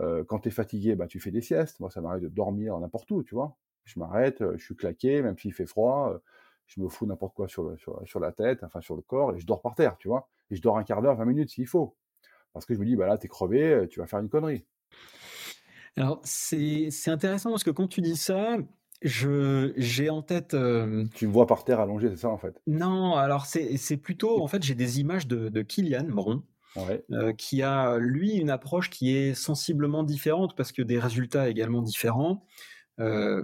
euh, quand tu es fatigué bah tu fais des siestes moi ça m'arrive de dormir n'importe où tu vois je m'arrête euh, je suis claqué même s'il fait froid je me fous n'importe quoi sur, sur, la tête, enfin sur le corps, et je dors par terre, tu vois. Et je dors un quart d'heure, 20 minutes s'il faut. Parce que je me dis, bah là, t'es crevé, euh, tu vas faire une connerie. Alors, c'est intéressant parce que quand tu dis ça, j'ai en tête. Euh, tu me vois par terre allongé, c'est ça en fait? Non, alors c'est plutôt. En fait, j'ai des images de, de Kylian Bron. Euh, qui a lui une approche qui est sensiblement différente parce que des résultats également différents. Euh,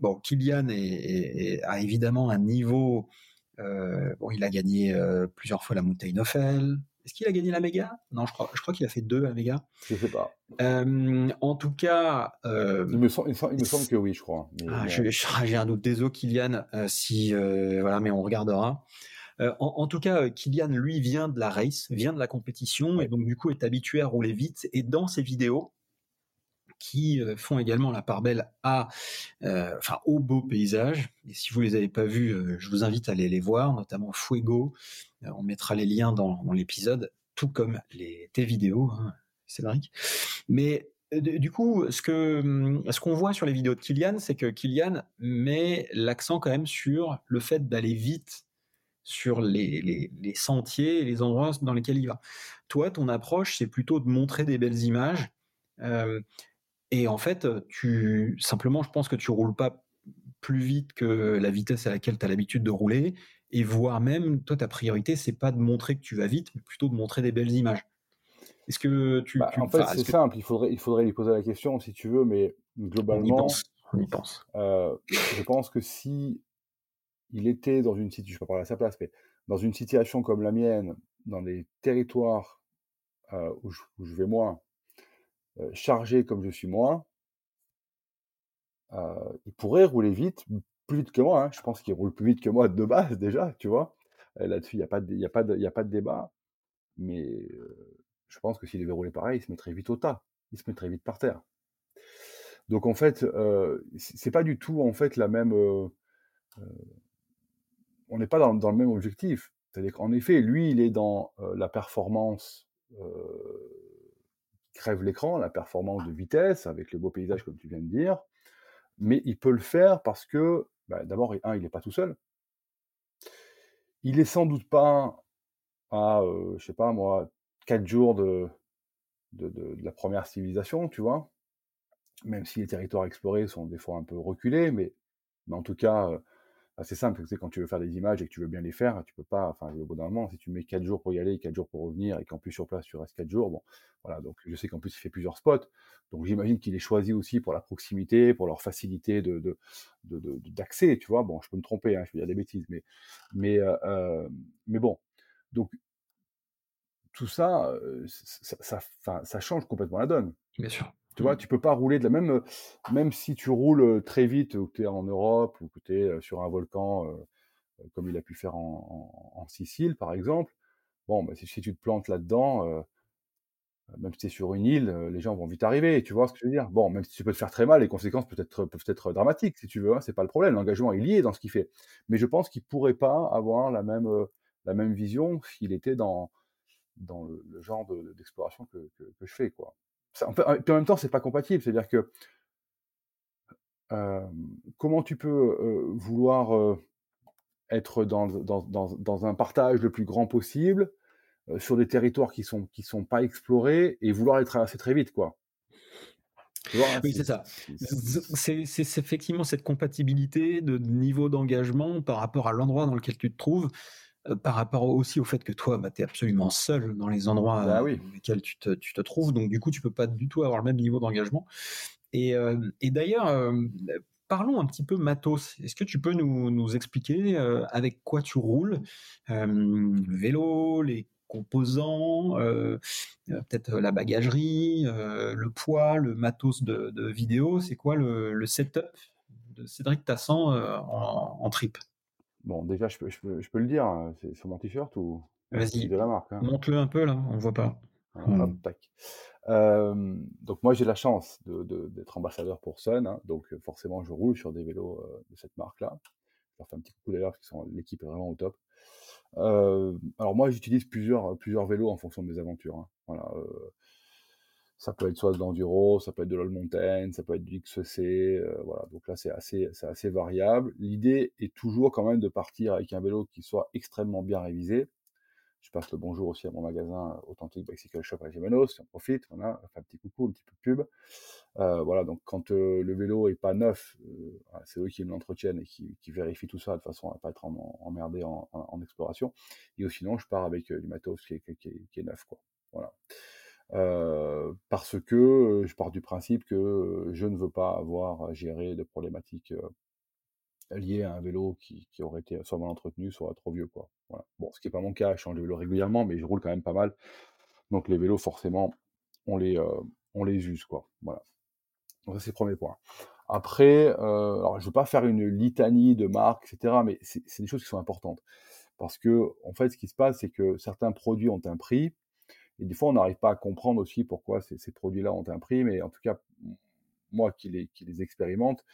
bon, Kylian a évidemment un niveau. Euh, bon, il a gagné euh, plusieurs fois la Mountain of Hell. Est-ce qu'il a gagné la méga Non, je crois, je crois qu'il a fait deux la méga. Je sais pas. en tout cas, il me, semble, il, me semble, que oui, je crois. Ah, j'ai un doute. Désolé, Kylian. si voilà, mais on regardera. En, tout cas, Kylian, lui, vient de la race, vient de la compétition, et donc du coup est habitué à rouler vite. Et dans ses vidéos, qui euh, font également la part belle à, euh, enfin, aux beaux paysages. Et si vous les avez pas vus, euh, je vous invite à aller les voir, notamment Fuego. on mettra les liens dans, l'épisode, tout comme les, tes vidéos, hein, Cédric. Mais du coup, ce que hum, ce qu'on voit sur les vidéos de Kylian, c'est que Kylian met l'accent quand même sur le fait d'aller vite sur les, les, sentiers et les endroits dans lesquels il va. Toi, ton approche, c'est plutôt de montrer des belles images. Et en fait, tu simplement, je pense que tu roules pas plus vite que la vitesse à laquelle tu as l'habitude de rouler, et voire même, toi, ta priorité, c'est pas de montrer que tu vas vite, mais plutôt de montrer des belles images. Est-ce que tu, bah, en fait, c'est simple. Il faudrait, il faudrait lui poser la question si tu veux, mais globalement, on y pense. Euh, je pense que si il était dans une situation, je ne vais pas parler à sa place, mais dans une situation comme la mienne, dans les territoires euh, où, où, je, vais moins, euh, chargé comme je suis moi, euh, il pourrait rouler vite, plus vite que moi. Hein. Je pense qu'il roule plus vite que moi de base déjà, tu vois? Là-dessus, il n'y a, pas de, débat. Mais je pense que s'il devait rouler pareil, il se mettrait vite au tas. Il se mettrait vite par terre. Donc en fait, c'est pas du tout en fait la même on n'est pas dans, dans le même objectif. C'est-à-dire qu'en effet, lui, il est dans euh, la performance euh, crève l'écran, la performance de vitesse, avec les beaux paysages, comme tu viens de dire. Mais il peut le faire parce que, bah, d'abord, un, il n'est pas tout seul. Il est sans doute pas à, euh, je sais pas moi, quatre jours de, de, de- de la première civilisation, tu vois? Même si les territoires explorés sont des fois un peu reculés, mais, mais en tout cas, bah, c'est simple. Sais, quand tu veux faire des images et que tu veux bien les faire, tu peux pas. Enfin, au bout d'un moment, si tu mets quatre jours pour y aller et quatre jours pour revenir, et qu'en plus sur place tu restes quatre jours, bon, voilà. Donc, je sais qu'en plus il fait plusieurs spots. Donc, j'imagine qu'il est choisi aussi pour la proximité, pour leur facilité de, d'accès, tu vois. Bon, je peux me tromper, hein, je peux dire des bêtises, euh, euh, mais bon. Donc, tout ça, euh, ça change complètement la donne. Bien sûr. Tu vois, tu peux pas rouler de la même, euh, même si tu roules euh, très vite ou que tu es en Europe ou que tu es sur un volcan, euh, euh, comme il a pu faire en, en- en Sicile, par exemple. Bon, bah, si, si tu te plantes là-dedans, euh, même si tu es sur une île, euh, les gens vont vite arriver. Tu vois ce que je veux dire? Bon, même si tu peux te faire très mal, les conséquences peuvent être, peuvent être dramatiques, si tu veux. Hein, c'est pas le problème. L'engagement est lié dans ce qu'il fait. Mais je pense qu'il pourrait pas avoir la même, euh, la même vision s'il était dans, dans le, le genre de- d'exploration que, que, que je fais, quoi. Ça, en, fait, en même temps, c'est pas compatible. C'est-à-dire que euh, comment tu peux euh, vouloir euh, être dans, dans, dans, dans un partage le plus grand possible sur des territoires qui sont qui sont pas explorés et vouloir les traverser très vite, quoi. Vois, Oui, c'est ça. C'est c'est effectivement cette compatibilité de niveau d'engagement par rapport à l'endroit dans lequel tu te trouves, euh, par rapport aussi au fait que toi, bah, tu es absolument seul dans les endroits Bah oui. dans lesquels tu te, tu te trouves, donc du coup, tu peux pas du tout avoir le même niveau d'engagement. Et, euh, et d'ailleurs, euh, parlons un petit peu matos. Est-ce que tu peux nous, nous expliquer avec quoi tu roules Le vélo, les composants, euh, peut-être la bagagerie, euh, le poids, le matos de, de vidéo? C'est quoi le, le setup de Cédric Tassan euh, en, en trip? Bon, déjà, je peux, je peux, je peux le dire, hein, c'est sur mon t-shirt ou Vas-y, de la marque. hein. monte-le un peu là, on voit pas. Hop, tac. Euh, donc moi j'ai la chance de- de- d'être ambassadeur pour Sun, hein, donc euh, forcément je roule sur des vélos euh, de cette marque-là. Je leur fais un petit coucou d'ailleurs parce sont l'équipe est vraiment au top. Euh, alors moi j'utilise plusieurs plusieurs vélos en fonction de mes aventures. hein. Voilà, euh, ça peut être soit de l'enduro, ça peut être de l'all mountain, ça peut être du XC, euh, voilà. Donc là c'est assez c'est assez variable. L'idée est toujours quand même de partir avec un vélo qui soit extrêmement bien révisé. Je passe le bonjour aussi à mon magasin euh, Authentic Bicycle Shop à Gémenos, j'en profite, voilà, on fait un petit coucou, un petit peu de pub. Euh, voilà, donc quand euh, le vélo est pas neuf, euh, c'est eux qui l'entretiennent et qui, qui vérifient tout ça de façon à pas être en- emmerdé en, en- exploration. Et sinon, je pars avec euh, du matos qui est, qui est- qui est neuf, quoi. Voilà. Euh, parce que euh, je pars du principe que je ne veux pas avoir à gérer de problématiques euh, liées à un vélo qui, aurait été soit mal entretenu, soit trop vieux. Bon, ce qui n'est pas mon cas, je change de vélo régulièrement, mais je roule quand même pas mal. Donc les vélos, forcément, on les, on les use, quoi. Voilà. Donc c'est le premier point. Après, alors je ne veux pas faire une litanie de marques, etc., mais c'est des choses qui sont importantes. Parce que, en fait, ce qui se passe, c'est que certains produits ont un prix, et des fois, on n'arrive pas à comprendre aussi pourquoi ces, ces produits-là ont un prix, mais en tout cas, moi qui les, qui les expérimente,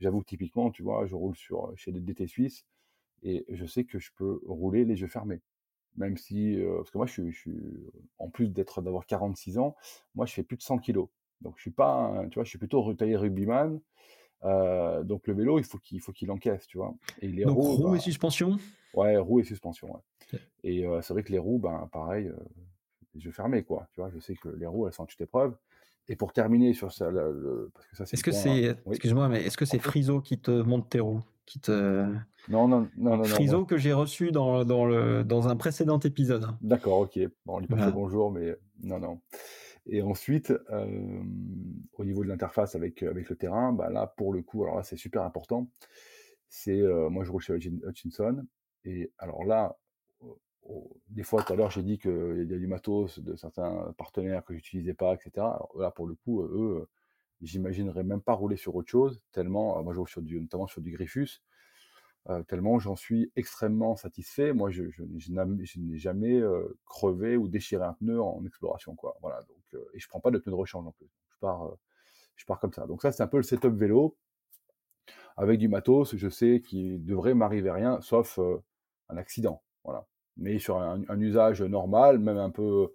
j'avoue que typiquement, tu vois, je roule sur, chez des DT Suisses, et je sais que je peux rouler les yeux fermés. Même si, euh, parce que moi, je suis, je suis en plus d'être d'avoir 46 ans, moi, je fais plus de 100 kilos. Donc, je suis pas, un- tu vois, je suis plutôt retaillé rugbyman. Euh, donc, le vélo, il faut qu'il faut qu'il encaisse, tu vois. Et les Donc roues, roue bah, et suspension ouais, roues et suspension, ouais. Et euh, c'est vrai que les roues, ben, pareil, les yeux fermés, quoi. Tu vois, je sais que les roues, elles sont en toute épreuve. Et pour terminer sur ça, le- le- parce que ça, c'est Est-ce que c'est, hein. Oui. excuse-moi, mais est-ce que c'est Friso qui te monte tes roues qui te... Non, non, non, non, Friso que j'ai reçu dans, dans, le, dans un précédent épisode. D'accord, ok. Bon, on lui passe Voilà. le bonjour, mais non, non. Et ensuite, euh, au niveau de l'interface avec, euh, avec le terrain, bah là, pour le coup, alors là, c'est super important. C'est, euh, moi, je roule chez Hutchin- Hutchinson. Et alors là, euh, des fois, tout à l'heure, j'ai dit qu'il y a du matos de certains partenaires que j'utilisais pas, etc. Là, pour le coup, eux, euh, j'imaginerais même pas rouler sur autre chose, tellement, euh, moi, je roule sur du, notamment sur du Griffus, euh, tellement j'en suis extrêmement satisfait. Moi, je, je, n'ai jamais crevé ou déchiré un pneu en exploration, quoi. Voilà. Donc, et je prends pas de pneu de rechange non plus. Je pars, je pars comme ça. Donc ça, c'est un peu le setup vélo avec du matos. Je sais qu'il devrait m'arriver rien, sauf un accident. Mais sur un, usage normal, même un peu,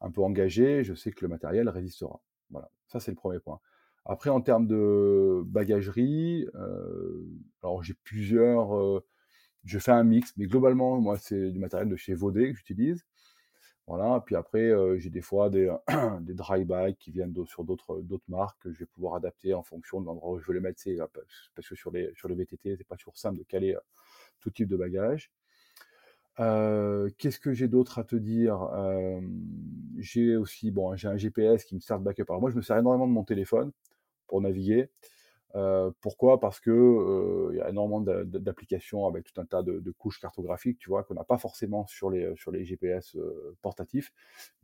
un peu engagé, je sais que le matériel résistera. Voilà. Ça, c'est le premier point. Après, en termes de bagagerie, euh, alors j'ai plusieurs. euh, je fais un mix, mais globalement, moi, c'est du matériel de chez Vaudet que j'utilise. Voilà. Puis après, euh, j'ai des fois des, des dry bags qui viennent sur d'autres marques que je vais pouvoir adapter en fonction de l'endroit où je veux les mettre. Parce que sur les, sur les VTT, c'est pas toujours simple de caler tout type de bagage. Qu'est-ce que j'ai d'autre à te dire? Euh, J'ai aussi, bon, j'ai un GPS qui me sert de backup. Alors moi, je me sers énormément de mon téléphone pour naviguer. Euh, pourquoi? Parce que il y a énormément d'a- d'a- d'applications avec tout un tas de, couches cartographiques, tu vois, qu'on n'a pas forcément sur les, sur les GPS portatifs.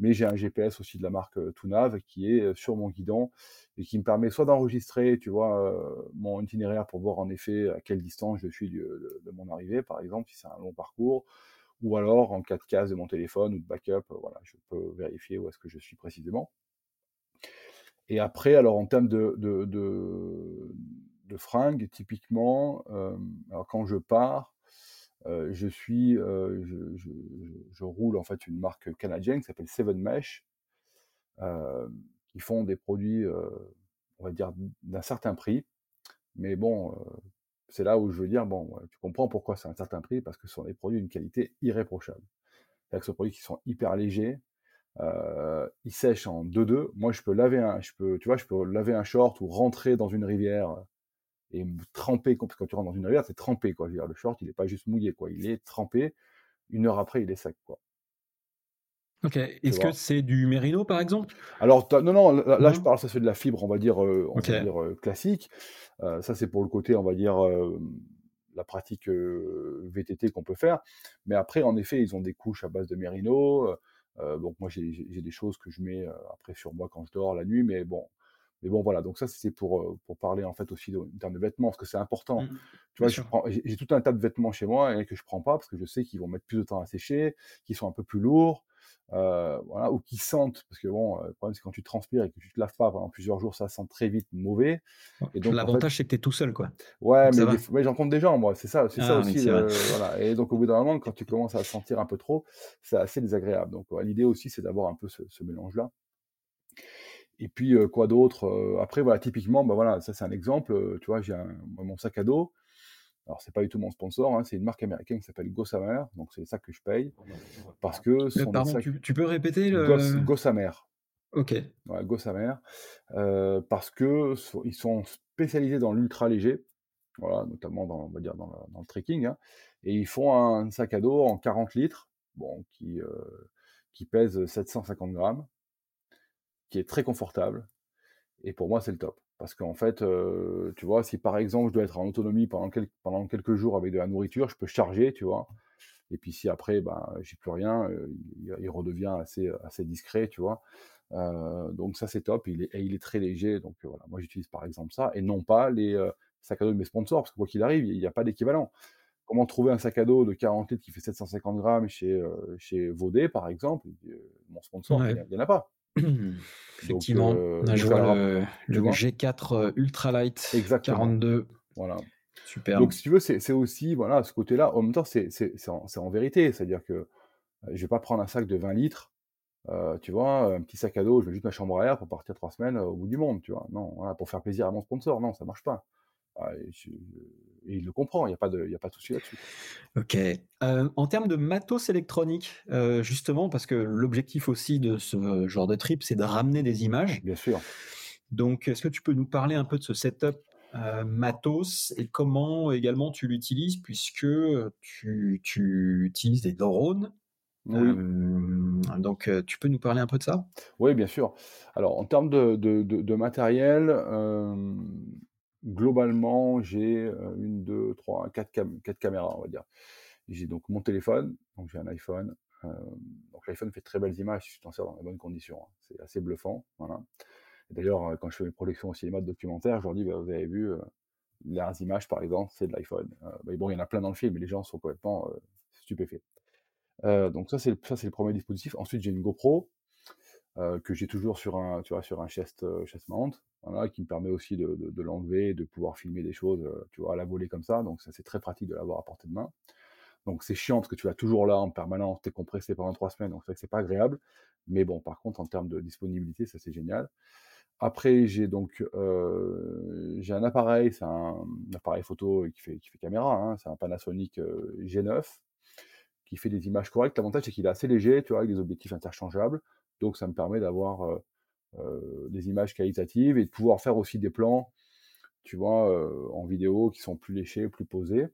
Mais j'ai un GPS aussi de la marque Tunav qui est sur mon guidon et qui me permet soit d'enregistrer, tu vois, mon itinéraire pour voir en effet à quelle distance je suis de mon arrivée, par exemple, si c'est un long parcours, ou alors en cas de casse de mon téléphone ou de backup, euh, voilà, je peux vérifier où est-ce que je suis précisément. Et après, alors en termes de, de, de, fringues, typiquement, euh, alors quand je pars, euh, je suis, je, roule en fait une marque canadienne qui s'appelle Seven Mesh, qui font des produits, on va dire, d'un certain prix. Mais bon, c'est là où je veux dire, bon, tu comprends pourquoi c'est un certain prix, parce que ce sont des produits d'une qualité irréprochable. C'est-à-dire que ce sont des produits qui sont hyper légers, euh, ils sèchent en 2-2. Moi, je peux laver un, je peux, tu vois, je peux laver un short ou rentrer dans une rivière et me tremper, parce que quand tu rentres dans une rivière, c'est trempé, quoi. Le short, il n'est pas juste mouillé, quoi. Il est trempé. Une heure après, il est sec, quoi. Ok. Est-ce que c'est du mérino, par exemple? Alors, non, non, là, là, je parle, ça c'est de la fibre, on va dire, euh, on va dire euh, classique. Euh, ça, c'est pour le côté, on va dire, la pratique VTT qu'on peut faire. Mais après, en effet, ils ont des couches à base de mérino. euh, donc, moi, j'ai des choses que je mets après sur moi quand je dors la nuit. Mais bon, mais bon voilà. Donc, ça, c'est pour, pour parler en fait aussi de, en termes de vêtements, parce que c'est important. Mm, Tu vois, j'ai j'ai tout un tas de vêtements chez moi et que je prends pas parce que je sais qu'ils vont mettre plus de temps à sécher, qu'ils sont un peu plus lourds, euh, voilà, ou qui sentent, parce que bon, euh, le problème c'est quand tu transpires et que tu te laves pas pendant plusieurs jours, ça sent très vite mauvais. Et donc en fait, L'avantage, c'est que tu es tout seul, quoi. ouais, Donc mais, des j'en compte des gens, moi, c'est ça, c'est ça Ah aussi, voilà. Et donc au bout d'un moment, quand tu commences à sentir un peu trop, c'est assez désagréable. Donc ouais, l'idée aussi, c'est d'avoir un peu ce, ce mélange-là. Et puis euh, quoi d'autre Après, voilà, typiquement, bah voilà, ça c'est un exemple. tu vois, j'ai mon sac à dos. Alors c'est pas du tout mon sponsor, hein, c'est une marque américaine qui s'appelle Gossamer, donc c'est ça que je paye parce que Euh, des pardon, tu, tu peux répéter Goss, le. Gossamer. Ok. Ouais, Gossamer, euh, parce que so- ils sont spécialisés dans l'ultra léger, voilà, notamment dans, on va dire dans, la- dans le trekking, hein, et ils font un sac à dos en 40 litres, bon, qui, euh, qui pèse 750 grammes, qui est très confortable, et pour moi c'est le top. Parce qu'en fait, euh, tu vois, si par exemple je dois être en autonomie pendant, quel- pendant quelques jours avec de la nourriture, je peux charger, tu vois, et puis si après, ben, j'ai plus rien, euh, il, redevient assez, assez discret, tu vois. Euh, donc ça c'est top, il est, et il est très léger, donc voilà, moi j'utilise par exemple ça, et non pas les sacs à dos de mes sponsors, parce que quoi qu'il arrive, il n'y a pas d'équivalent. Comment trouver un sac à dos de 40 litres qui fait 750 grammes chez, chez Vaudet, par exemple? Mon sponsor, il n'y en a pas. Effectivement. euh, donc, vois alors, le, tu le vois G4 euh, Ultralight Exactement. 42. Voilà. Superbe. Donc, si tu veux, c'est aussi, voilà, ce côté-là, en même temps, c'est en, c'est en vérité, c'est-à-dire que euh, je vais pas prendre un sac de 20 litres, euh, tu vois, un petit sac à dos, je veux juste ma chambre à air pour partir trois semaines euh, au bout du monde, tu vois. Non, voilà, pour faire plaisir à mon sponsor, non, ça marche pas. Ah, je- et il le comprend, il n'y a pas de, il y a pas de souci là-dessus. Ok. Euh, en termes de matos électronique, euh, justement, parce que l'objectif aussi de ce genre de trip, c'est de ramener des images. Bien sûr. Donc, est-ce que tu peux nous parler un peu de ce setup euh, matos et comment également tu l'utilises, puisque tu, tu utilises des drones? Oui. Euh, donc, tu peux nous parler un peu de ça? Oui, bien sûr. Alors, en termes de, de- de- de matériel, euh, globalement, j'ai euh, une, deux, trois, quatre, cam- quatre caméras, on va dire. J'ai donc mon téléphone, donc j'ai un iPhone. euh, donc l'iPhone fait très belles images si tu t'en sers dans les bonnes conditions. hein. C'est assez bluffant. Voilà. D'ailleurs, euh, quand je fais mes projections au cinéma de documentaires, je leur dis, bah, vous avez vu, les images, par exemple, c'est de l'iPhone. Bon, il y en a plein dans le film, mais les gens sont complètement stupéfaits. Donc ça, c'est le, le premier dispositif. Ensuite, j'ai une GoPro que j'ai toujours sur un, tu vois, sur un chest, euh, chest mount, qui me permet aussi de, de, l'enlever, de pouvoir filmer des choses, euh, tu vois, à la volée comme ça. Donc ça, c'est très pratique de l'avoir à portée de main. Donc c'est chiant parce que tu vas toujours là en permanence, tu es compressé pendant trois semaines, donc c'est c'est pas agréable. Mais bon, par contre, en termes de disponibilité, ça c'est génial. Après, j'ai donc euh, j'ai un appareil, c'est un, appareil photo qui fait, qui fait caméra, hein, c'est un Panasonic euh, G9 qui fait des images correctes. L'avantage, c'est qu'il est assez léger, tu vois, avec des objectifs interchangeables. Donc, ça me permet d'avoir des images qualitatives et de pouvoir faire aussi des plans, tu vois, en vidéo qui sont plus léchés, plus posés.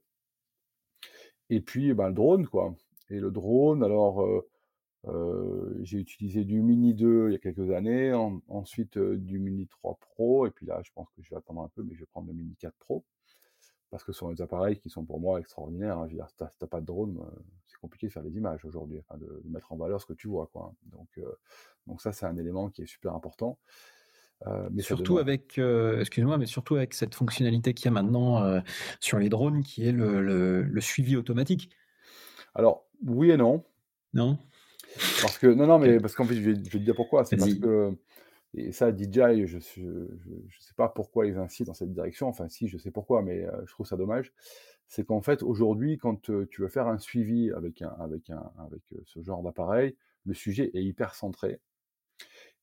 Et puis, ben, le drone, quoi. Et le drone, alors, j'ai utilisé du Mini 2 il y a quelques années, ensuite du Mini 3 Pro, et puis là, je pense que je vais attendre un peu, mais je vais prendre le Mini 4 Pro parce que ce sont des appareils qui sont pour moi extraordinaires. Hein. Je veux dire, si tu n'as pas de drone, euh, c'est compliqué de faire des images aujourd'hui, enfin, de, mettre en valeur ce que tu vois. Quoi. Donc, euh, donc ça, c'est un élément qui est super important. Euh, mais surtout avec, excuse-moi, mais surtout avec cette fonctionnalité qu'il y a maintenant sur les drones, qui est le, le, suivi automatique. Alors oui et non. Non? Parce que non, non, mais parce qu'en fait, je vais, je vais te dire pourquoi. C'est parce que et ça, DJI, je ne sais pas pourquoi ils incitent dans cette direction. Enfin, si, je sais pourquoi, mais euh, je trouve ça dommage. C'est qu'en fait, aujourd'hui, quand euh, tu veux faire un suivi avec, avec, avec euh, ce genre d'appareil, le sujet est hyper centré.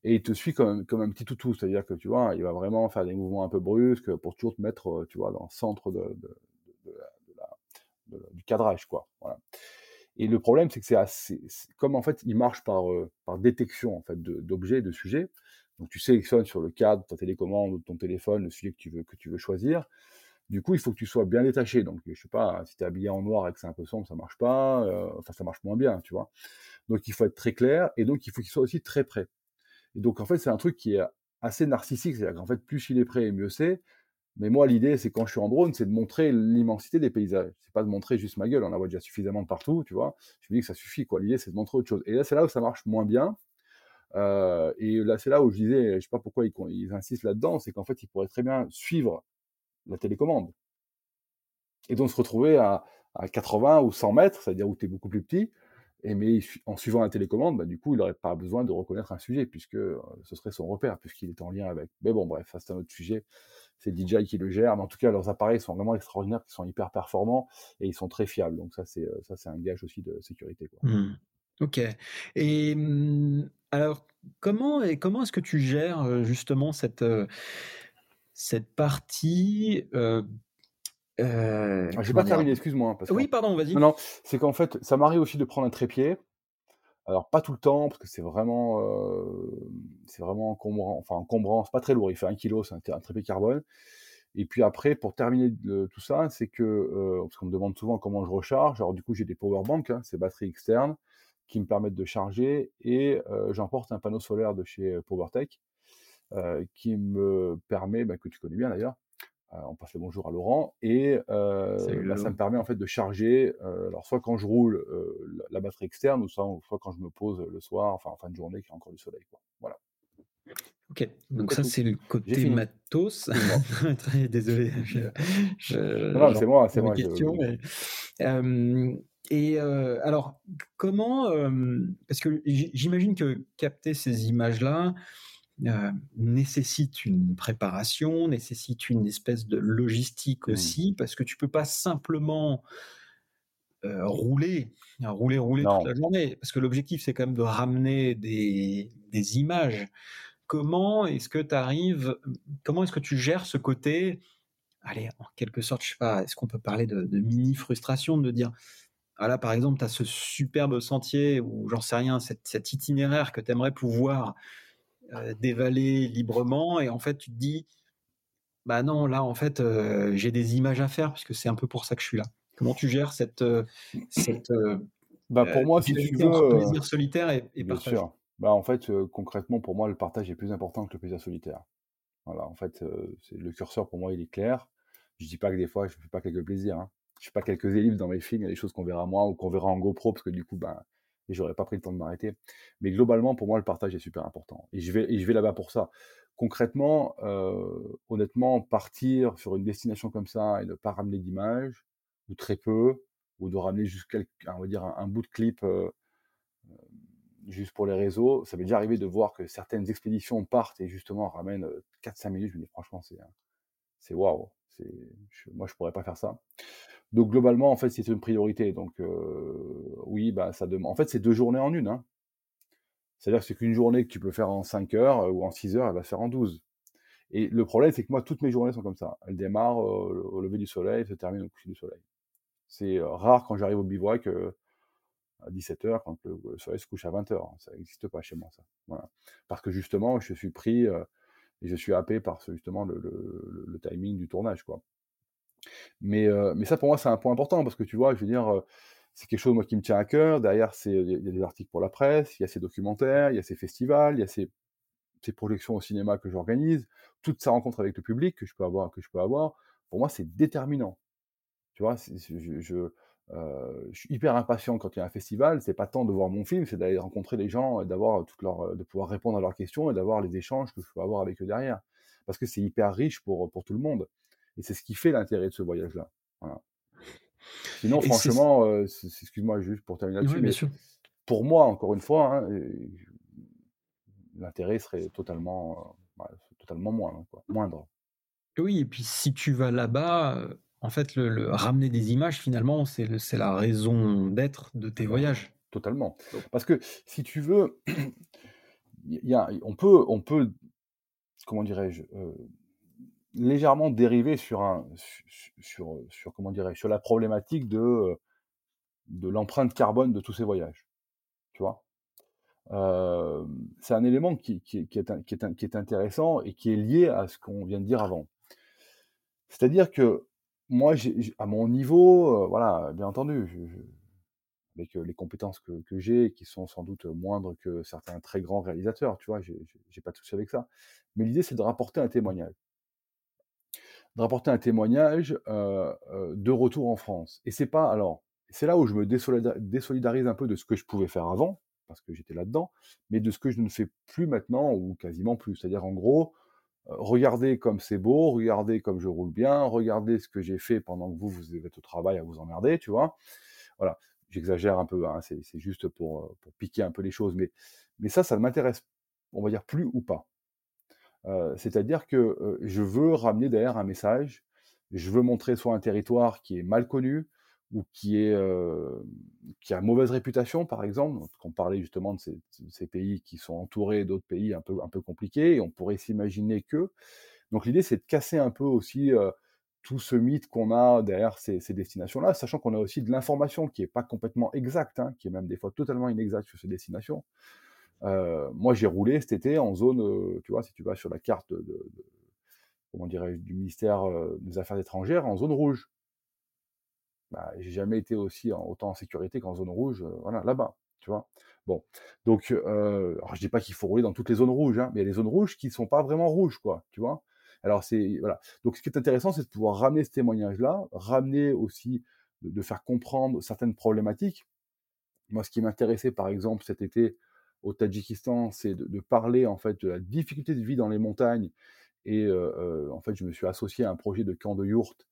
Et il te suit comme, comme un petit toutou. C'est-à-dire que, tu vois, il va vraiment faire des mouvements un peu brusques pour toujours te mettre, tu vois, dans le centre du cadrage, quoi. Et le problème, c'est que c'est assez, comme en fait, il marche par, par détection en fait d'objets, de sujets. Donc tu sélectionnes sur le cadre, ta télécommande ou ton téléphone le sujet que tu veux, que tu veux choisir. Du coup, il faut que tu sois bien détaché. Donc, je sais pas, si tu es habillé en noir et que c'est un peu sombre, ça marche pas. Euh, enfin, ça marche moins bien, tu vois. Donc, il faut être très clair et donc il faut qu'il soit aussi très près. Et donc, en fait, c'est un truc qui est assez narcissique. C'est-à-dire qu'en fait, plus il est prêt, mieux c'est. Mais moi, l'idée, c'est quand je suis en drone, c'est de montrer l'immensité des paysages. C'est pas de montrer juste ma gueule. On en voit déjà suffisamment partout, tu vois. Je me dis que ça suffit, quoi. L'idée, c'est de montrer autre chose. Et là, c'est là où ça marche moins bien. Euh, et là, c'est là où je disais, je sais pas pourquoi ils, insistent là-dedans, c'est qu'en fait, ils pourraient très bien suivre la télécommande. Et donc se retrouver à, 80 ou 100 mètres, c'est-à-dire où tu es beaucoup plus petit, et mais en suivant la télécommande, bah, du coup, il n'aurait pas besoin de reconnaître un sujet, puisque euh, ce serait son repère, puisqu'il est en lien avec. Mais bon, bref, ça c'est un autre sujet. C'est DJI qui le gère, mais en tout cas, leurs appareils sont vraiment extraordinaires, ils sont hyper performants et ils sont très fiables. Donc ça, c'est euh, un gage aussi de sécurité. Mmh. Ok. Et mmh, alors, comment, et comment est-ce que tu gères justement cette, cette partie euh, euh, ah, J'ai pas terminé, excuse-moi. Hein, oui, pardon, vas-y. Non, non, c'est qu'en fait, ça m'arrive aussi de prendre un trépied. Alors, pas tout le temps, parce que c'est vraiment, c'est vraiment encombrant. Enfin, encombrant, c'est pas très lourd. Il fait un kilo, c'est un, trépied carbone. Et puis après, pour terminer tout ça, c'est que, parce qu'on me demande souvent comment je recharge, alors du coup, j'ai des power banks, hein, c'est batterie externe qui me permettent de charger et j'emporte un panneau solaire de chez PowerTech qui me permet, bah, que tu connais bien d'ailleurs, on passe le bonjour à Laurent, et bah, ça me permet en fait de charger, alors soit quand je roule la, batterie externe, ou soit, soit, quand je me pose le soir, enfin en fin de journée, qu'il y a encore du soleil. Quoi. Voilà. Ok, donc, ça c'est le côté matos. Désolé. non, c'est moi, c'est moi. Question, mais, et alors, comment, parce que j'imagine que capter ces images-là nécessite une préparation, nécessite une espèce de logistique mmh. aussi, parce que tu peux pas simplement rouler, rouler, rouler toute la journée, parce que l'objectif c'est quand même de ramener des, des images. Comment est-ce que tu arrives, comment est-ce que tu gères ce côté allez, en quelque sorte, je sais pas, est-ce qu'on peut parler de, de mini frustration, de dire, ah là, par exemple, tu as ce superbe sentier ou j'en sais rien, cet, itinéraire que tu aimerais pouvoir euh, dévaler librement et en fait, tu te dis, bah non, là, en fait, euh, j'ai des images à faire puisque c'est un peu pour ça que je suis là. Comment tu gères cette, euh, cette bah pour moi, si tu veux, plaisir solitaire et, et bien Sûr. Bah en fait, concrètement, pour moi, le partage est plus important que le plaisir solitaire. Voilà, en fait, le curseur pour moi, il est clair. Je dis pas que des fois, je fais pas quelques plaisirs. Hein je sais pas, quelques ellipses dans mes films, il y a des choses qu'on verra moins ou qu'on verra en GoPro, parce que du coup, ben, j'aurais pas pris le temps de m'arrêter. Mais globalement, pour moi, le partage est super important. Et je vais, je vais là-bas pour ça. Concrètement, euh, honnêtement, partir sur une destination comme ça et ne pas ramener d'image ou très peu, ou de ramener juste on va dire un, bout de clip euh, euh, juste pour les réseaux, ça m'est déjà arrivé de voir que certaines expéditions partent et justement ramènent 4-5 minutes. Je me dis franchement, c'est, c'est waouh. Moi, je pourrais pas faire ça. Donc globalement, en fait, c'est une priorité. Donc oui, bah, ça demande. En fait, c'est deux journées en une. Hein. C'est-à-dire que c'est qu'une journée que tu peux faire en 5 heures ou en 6 heures, elle va se faire en 12. Et le problème, c'est que moi, toutes mes journées sont comme ça. Elles démarrent au lever du soleil, se terminent au coucher du soleil. C'est rare quand j'arrive au bivouac à 17h, quand le, soleil se couche à 20h. Ça n'existe pas chez moi, ça. Parce que justement, je suis pris et je suis happé par justement le, timing du tournage. Quoi. Mais, mais ça, pour moi, c'est un point important parce que tu vois, je veux dire, c'est quelque chose moi, qui me tient à cœur. Derrière, il y a des articles pour la presse, il y a ces documentaires, il y a ces festivals, il y a ces, ces projections au cinéma que j'organise, toute sa rencontre avec le public que je peux avoir. Que je peux avoir pour moi, c'est déterminant. Tu vois, je, je, je, suis hyper impatient quand il y a un festival. C'est pas tant de voir mon film, c'est d'aller rencontrer les gens, d'avoir toute leur, de pouvoir répondre à leurs questions et d'avoir les échanges que je peux avoir avec eux derrière. Parce que c'est hyper riche pour, pour tout le monde. Et c'est ce qui fait l'intérêt de ce voyage-là. Sinon, franchement, euh, excuse-moi juste pour terminer là-dessus, mais pour moi, encore une fois, hein, l'intérêt serait totalement, euh, totalement moindre, moindre. Oui, et puis si tu vas là-bas, en fait, le, ramener des images, finalement, c'est la raison d'être de tes voyages. Totalement. Parce que si tu veux, y a, on, peut, on peut, comment dirais-je, légèrement dérivé sur un sur, sur comment dirais sur la problématique de de l'empreinte carbone de tous ces voyages. Tu vois? C'est un élément qui, qui, est, qui, est, qui est intéressant et qui est lié à ce qu'on vient de dire avant. C'est-à-dire que moi, à mon niveau, voilà, bien entendu, avec les compétences que, que j'ai, qui sont sans doute moindres que certains très grands réalisateurs, tu vois, j'ai pas de souci avec ça. Mais l'idée, c'est de rapporter un témoignage de rapporter un témoignage de retour en France. Et c'est pas alors, c'est là où je me désolidarise un peu de ce que je pouvais faire avant, parce que j'étais là-dedans, mais de ce que je ne fais plus maintenant ou quasiment plus. C'est-à-dire en gros, regardez comme c'est beau, regardez comme je roule bien, regardez ce que j'ai fait pendant que vous vous êtes au travail à vous emmerder, tu vois. Voilà, j'exagère un peu, hein, c'est juste pour, pour piquer un peu les choses, mais mais ça, ça ne m'intéresse, on va dire plus ou pas. C'est-à-dire que je veux ramener derrière un message, je veux montrer soit un territoire qui est mal connu ou qui, a mauvaise réputation, par exemple. on parlait justement de ces, pays qui sont entourés d'autres pays un peu, un peu compliqués, et on pourrait s'imaginer que. Donc l'idée, c'est de casser un peu aussi tout ce mythe qu'on a derrière ces, destinations-là, sachant qu'on a aussi de l'information qui n'est pas complètement exacte, hein, qui est même des fois totalement inexacte sur ces destinations. Euh, moi, j'ai roulé cet été en zone, euh, tu vois, si tu vas sur la carte de, comment du ministère euh, des Affaires étrangères, en zone rouge. Bah, j'ai jamais été aussi en, autant en sécurité qu'en zone rouge, voilà, là-bas, tu vois. Bon, donc, alors je dis pas qu'il faut rouler dans toutes les zones rouges, hein, mais il y a des zones rouges qui sont pas vraiment rouges, quoi, tu vois. Alors c'est voilà. Donc ce qui est intéressant, c'est de pouvoir ramener ce témoignage-là, ramener aussi de, faire comprendre certaines problématiques. Moi, ce qui m'intéressait, par exemple, cet été, au Tadjikistan, c'est de, parler en fait de la difficulté de vie dans les montagnes. Et en fait, je me suis associé à un projet de camp de yourte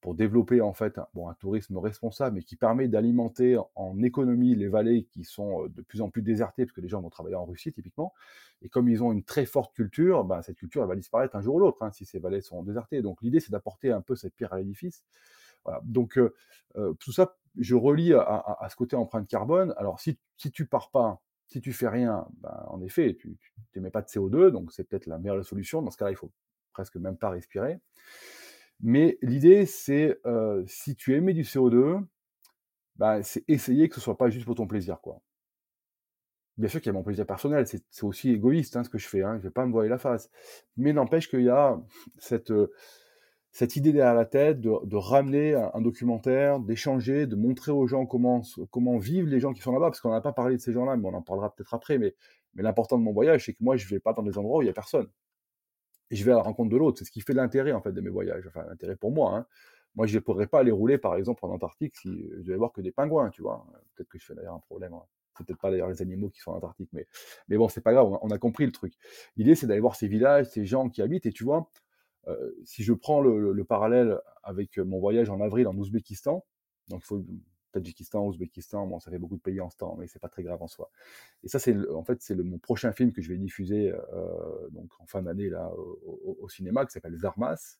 pour développer en fait un, bon, un tourisme responsable, mais qui permet d'alimenter en économie les vallées qui sont de plus en plus désertées, parce que les gens vont travailler en Russie typiquement. Et comme ils ont une très forte culture, ben, cette culture elle va disparaître un jour ou l'autre hein, si ces vallées sont désertées. Donc l'idée c'est d'apporter un peu cette pierre à l'édifice. Donc tout ça, je relie à, ce côté empreinte carbone. Alors si tu pars pas si tu fais rien, ben, en effet, tu n'émets pas de CO2, donc c'est peut-être la meilleure solution. Dans ce cas-là, il faut presque même pas respirer. Mais l'idée, c'est euh, si tu émets du CO2, ben, c'est essayer que ce soit pas juste pour ton plaisir, quoi. Bien sûr qu'il y a mon plaisir personnel, c'est aussi égoïste hein, ce que je fais, hein, je vais pas me voiler la face. Mais n'empêche qu'il y a cette, euh, cette idée derrière la tête de, ramener un, documentaire, d'échanger, de montrer aux gens comment, comment vivent les gens qui sont là-bas, parce qu'on n'a pas parlé de ces gens-là, mais on en parlera peut-être après. Mais, mais l'important de mon voyage, c'est que moi, je ne vais pas dans des endroits où il n'y a personne. Et je vais à la rencontre de l'autre. C'est ce qui fait l'intérêt, en fait, de mes voyages. Enfin, l'intérêt pour moi. Hein. Moi, je ne pourrais pas aller rouler, par exemple, en Antarctique si je devais voir que des pingouins, tu vois. Peut-être que je fais d'ailleurs un problème. Hein. C'est peut-être pas d'ailleurs les animaux qui sont en Antarctique, mais, mais bon, c'est pas grave, on a compris le truc. L'idée, c'est d'aller voir ces villages, ces gens qui habitent, et tu vois, euh, si je prends le, parallèle avec mon voyage en avril en Ouzbékistan, donc il faut Tadjikistan, Ouzbékistan, bon, ça fait beaucoup de pays en ce temps, mais c'est pas très grave en soi. Et ça, c'est en fait c'est mon prochain film que je vais diffuser euh, donc en fin d'année là au, cinéma, qui s'appelle Zarmas,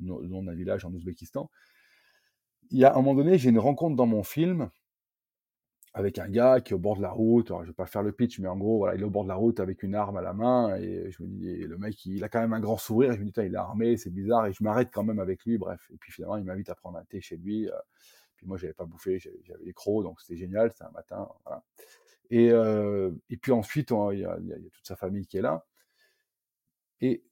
nom d'un village en Ouzbékistan. il y a un moment donné, j'ai une rencontre dans mon film avec un gars qui est au bord de la route. Je vais pas faire le pitch, mais en gros, voilà, il est au bord de la route avec une arme à la main. Et je me dis, le mec, il a quand même un grand sourire. Je me dis, il est armé, c'est bizarre. Et je m'arrête quand même avec lui, bref. Et puis finalement, il m'invite à prendre un thé chez lui. Euh, puis moi, j'avais pas bouffé, j'avais les crocs, donc c'était génial. C'était un matin. Voilà. Et, euh, et puis ensuite, il y, a toute sa famille qui est là. Et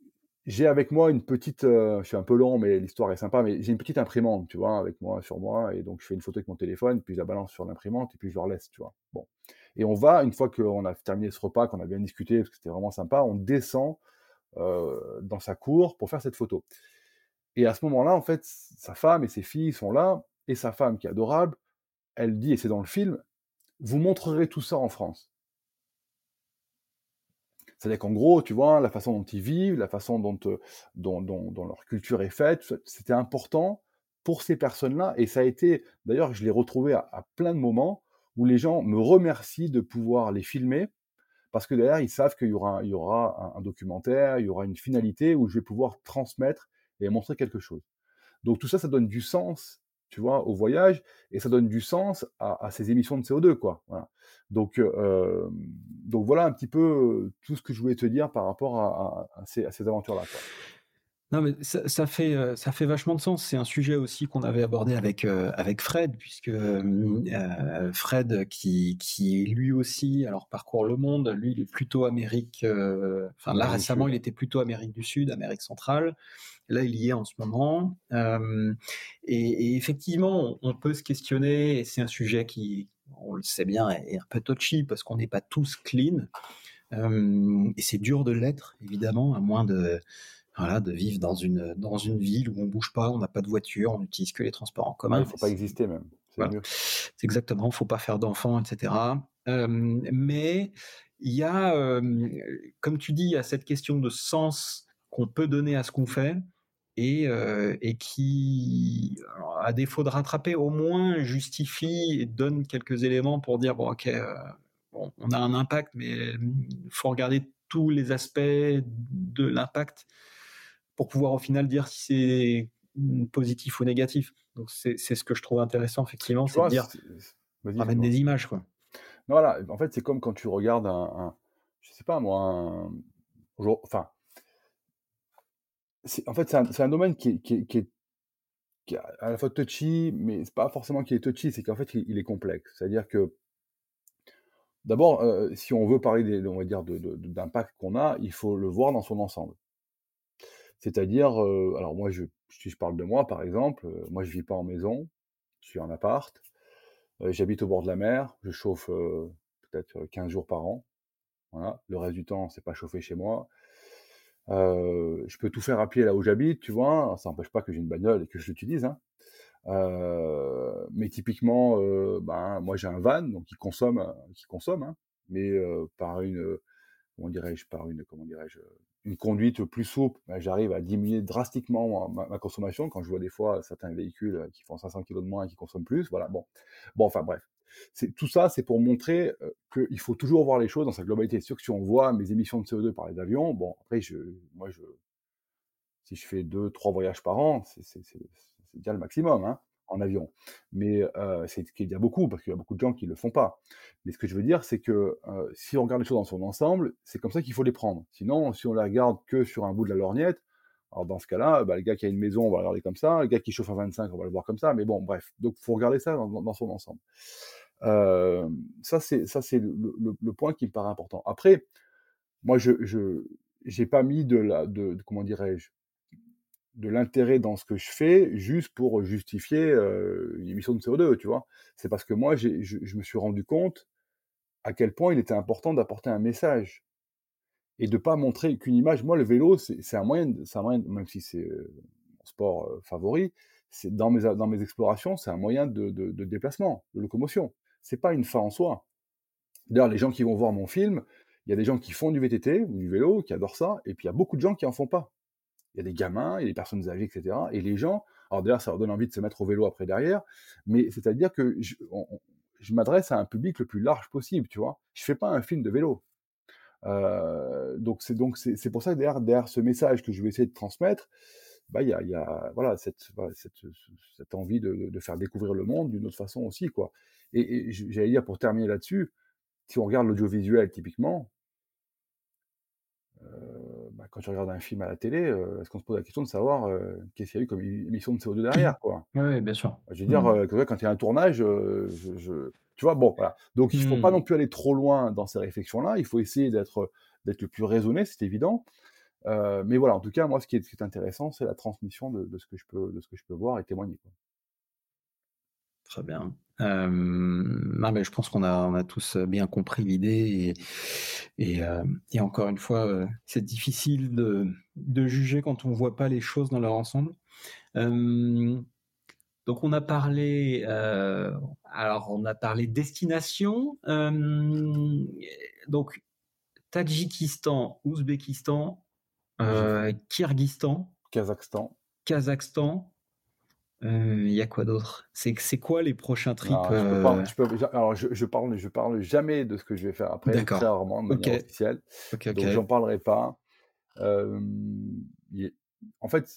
j'ai avec moi une petite, euh, je suis un peu long, mais l'histoire est sympa, mais j'ai une petite imprimante, tu vois, avec moi, sur moi, et donc je fais une photo avec mon téléphone, puis je la balance sur l'imprimante, et puis je leur laisse, tu vois. Bon. Et on va, une fois qu'on a terminé ce repas, qu'on a bien discuté, parce que c'était vraiment sympa, on descend euh, dans sa cour pour faire cette photo. Et à ce moment-là, en fait, sa femme et ses filles sont là, et sa femme, qui est adorable, elle dit, et c'est dans le film, vous montrerez tout ça en France. C'est-à-dire qu'en gros, tu vois, la façon dont ils vivent, la façon dont, euh, dont, leur culture est faite, c'était important pour ces personnes-là. Et ça a été, d'ailleurs, je l'ai retrouvé à, plein de moments où les gens me remercient de pouvoir les filmer parce que derrière, ils savent qu'il y aura, il y aura un, documentaire, il y aura une finalité où je vais pouvoir transmettre et montrer quelque chose. Donc tout ça, ça donne du sens tu vois, au voyage, et ça donne du sens à, ces émissions de CO2, quoi. Donc, euh, donc voilà un petit peu tout ce que je voulais te dire par rapport à, ces, aventures-là. Non, mais ça, fait, euh, ça fait vachement de sens. C'est un sujet aussi qu'on avait abordé avec, euh, avec Fred, puisque Fred, qui, qui lui aussi, alors parcourt le monde, lui, il est plutôt Amérique. Enfin, là récemment, il était plutôt Amérique du Sud, Amérique centrale. Là, il y est en ce moment. et, effectivement, on, peut se questionner, et c'est un sujet qui, on le sait bien, est un peu touchy parce qu'on n'est pas tous clean. et c'est dur de l'être, évidemment, à moins de, voilà, de vivre dans une, dans une ville où on bouge pas, on n'a pas de voiture, on n'utilise que les transports en commun. il ne faut pas exister même. C'est exactement, il ne faut pas faire d'enfants, etc. mais il y a, comme tu dis, il y a cette question de sens qu'on peut donner à ce qu'on fait et, qui, à défaut de rattraper, au moins justifie et donne quelques éléments pour dire bon, ok, on a un impact, mais il faut regarder tous les aspects de l'impact pour pouvoir au final dire si c'est positif ou négatif. Donc c'est ce que je trouve intéressant, effectivement, c'est de dire ramène des images. Quoi. voilà, en fait, c'est comme quand tu regardes un, un je sais pas moi, un, enfin, en fait, c'est un, domaine qui est, à la fois touchy, mais c'est pas forcément qu'il est touchy, c'est qu'en fait, il, est complexe. C'est-à-dire que, d'abord, euh, si on veut parler, des, on va dire, d'impact qu'on a, il faut le voir dans son ensemble. C'est-à-dire, euh, alors moi, je, si je parle de moi, par exemple, euh, moi, je vis pas en maison, je suis en appart, j'habite au bord de la mer, je chauffe peut-être 15 jours par an. Voilà. Le reste du temps, c'est pas chauffé chez moi. Euh, je peux tout faire à pied là où j'habite, tu vois. Ça n'empêche pas que j'ai une bagnole et que je l'utilise. Hein. Euh, mais typiquement, euh, ben, moi j'ai un van, donc qui consomme, qui consomme, hein, mais par une, comment dirais-je, par une, comment dirais-je, une conduite plus souple, ben, j'arrive à diminuer drastiquement ma, consommation quand je vois des fois certains véhicules qui font 500 kg de moins et qui consomment plus. Voilà, bon, bon, enfin bref tout ça, c'est pour montrer qu'il faut toujours voir les choses dans sa globalité. C'est sûr que si on voit mes émissions de CO2 par les avions, bon, après, je, moi, je, si je fais deux, trois voyages par an, c'est déjà le maximum hein, en avion. Mais c'est qu'il y a beaucoup, parce qu'il y a beaucoup de gens qui ne le font pas. Mais ce que je veux dire, c'est que si on regarde les choses dans son ensemble, c'est comme ça qu'il faut les prendre. Sinon, si on les regarde que sur un bout de la lorgnette, alors dans ce cas-là, bah, le gars qui a une maison, on va le regarder comme ça. Le gars qui chauffe à 25, on va le voir comme ça. Mais bon, bref. Donc, faut regarder ça dans son ensemble. Euh, ça, c'est ça, c'est le, point qui me paraît important. Après, moi, je je pas mis de la de, comment dirais-je de l'intérêt dans ce que je fais juste pour justifier une émission de CO2, tu vois? C'est parce que moi, je, je, me suis rendu compte à quel point il était important d'apporter un message et de pas montrer qu'une image. Moi, le vélo, c'est un moyen, un moyen, même si c'est mon sport favori, c'est dans mes dans mes explorations, c'est un moyen de, de, de déplacement, de locomotion c'est pas une fin en soi. D'ailleurs, les gens qui vont voir mon film, il y a des gens qui font du VTT du vélo, qui adorent ça, et puis il y a beaucoup de gens qui en font pas. Il y a des gamins, il y a des personnes âgées, etc. Et les gens, alors d'ailleurs, ça leur donne envie de se mettre au vélo après derrière, mais c'est-à-dire que je, m'adresse à un public le plus large possible, tu vois. Je fais pas un film de vélo. Euh, donc c'est donc c'est pour ça que derrière, derrière ce message que je vais essayer de transmettre, bah, il y a, voilà, cette, cette, cette, envie de, de, faire découvrir le monde d'une autre façon aussi. Quoi. Et, j'allais dire, pour terminer là-dessus, si on regarde l'audiovisuel typiquement, bah, quand tu regardes un film à la télé, euh, est-ce qu'on se pose la question de savoir euh, qu'est-ce qu'il y a eu comme émission de CO2 derrière quoi? Oui, bien sûr. Je veux dire, mmh. quand il y a un tournage, je, tu vois, bon, voilà. Donc, il ne faut pas mmh. non plus aller trop loin dans ces réflexions-là. Il faut essayer d'être d'être le plus raisonné, c'est évident. mais voilà, en tout cas, moi, ce qui est, ce qui est intéressant, c'est la transmission de, de, ce que je peux, de ce que je peux voir et témoigner. Quoi. Très bien. Euh, mais je pense qu'on a, on a tous bien compris l'idée et, et, euh, et, encore une fois, euh, c'est difficile de, de, juger quand on ne voit pas les choses dans leur ensemble. Euh, donc on a parlé, euh, alors on a parlé destination. donc Tadjikistan, Ouzbékistan, Kyrgyzstan, Kazakhstan, Kazakhstan, il y a quoi d'autre? C'est quoi les prochains trips je Alors je, parle je parle jamais de ce que je vais faire après, très rarement de manière officielle. donc j'en parlerai pas. en fait,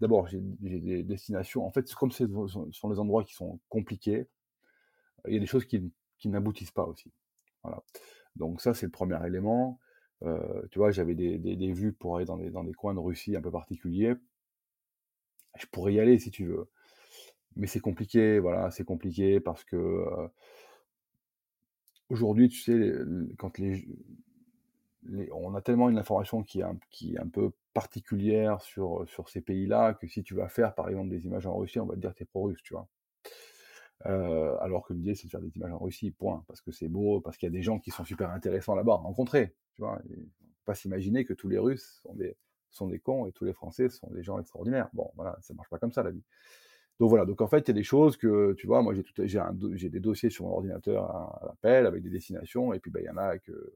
d'abord j'ai des destinations. En fait, comme ce sont les endroits qui sont compliqués, il y a des choses qui, qui n'aboutissent pas aussi. Voilà. Donc ça c'est le premier élément. tu vois, j'avais des, des, des, vues pour aller dans des, dans des coins de Russie un peu particuliers. Je pourrais y aller si tu veux mais c'est compliqué, voilà, c'est compliqué parce que aujourd'hui, tu sais, quand on a tellement une information qui est un, qui est un peu particulière sur, sur ces pays-là que si tu vas faire, par exemple, des images en Russie, on va te dire que tu es pro-russe, tu vois. alors que l'idée, c'est de faire des images en Russie, point, parce que c'est beau, parce qu'il y a des gens qui sont super intéressants là-bas, rencontrer, tu vois. pas s'imaginer que tous les Russes sont des, sont des cons et tous les Français sont des gens extraordinaires. Bon, voilà, ça marche pas comme ça, la vie. Donc voilà, donc en fait, il y a des choses que, tu vois, moi j'ai, des dossiers sur mon ordinateur à, l'appel avec des destinations, et puis bah, il y en a que,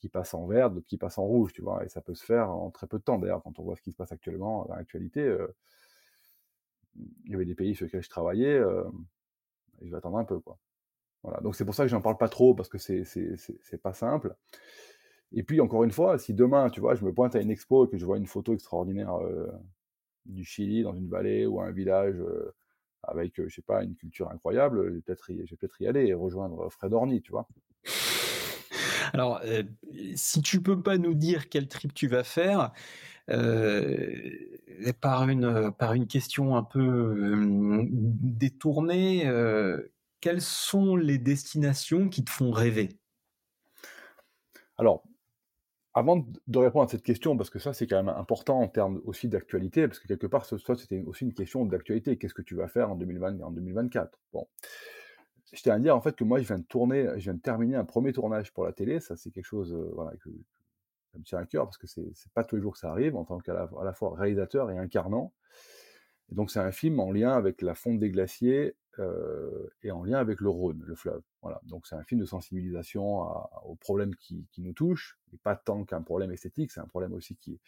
qui passent en vert, d'autres qui passent en rouge, tu vois, et ça peut se faire en très peu de temps. D'ailleurs, quand on voit ce qui se passe actuellement dans l'actualité, euh, il y avait des pays sur lesquels je travaillais, euh, je vais attendre un peu, quoi. Voilà, donc c'est pour ça que j'en parle pas trop, parce que c'est, pas simple. Et puis, encore une fois, si demain, tu vois, je me pointe à une expo et que je vois une photo extraordinaire euh, du Chili, dans une vallée ou un village avec, je sais pas, une culture incroyable, je vais peut-être y, aller et rejoindre Fred Orny, tu vois. Alors, si tu peux pas nous dire quel trip tu vas faire, euh, par, une, par une question un peu détournée, quelles sont les destinations qui te font rêver? Alors, avant de répondre à cette question, parce que ça c'est quand même important en termes aussi d'actualité, parce que quelque part, c'était aussi une question d'actualité. Qu'est-ce que tu vas faire en 2020 et en 2024 Bon, je tiens à dire en fait que moi je viens de tourner, je viens de terminer un premier tournage pour la télé. Ça c'est quelque chose, euh, voilà, que ça me tient à cœur parce que c'est pas tous les jours que ça arrive en tant qu'à la, fois réalisateur et incarnant. Donc c'est un film en lien avec la fonte des glaciers euh, et en lien avec le Rhône, le fleuve. Voilà. Donc c'est un film de sensibilisation aux problèmes qui, nous touchent, et pas tant qu'un problème esthétique, c'est un problème aussi qui,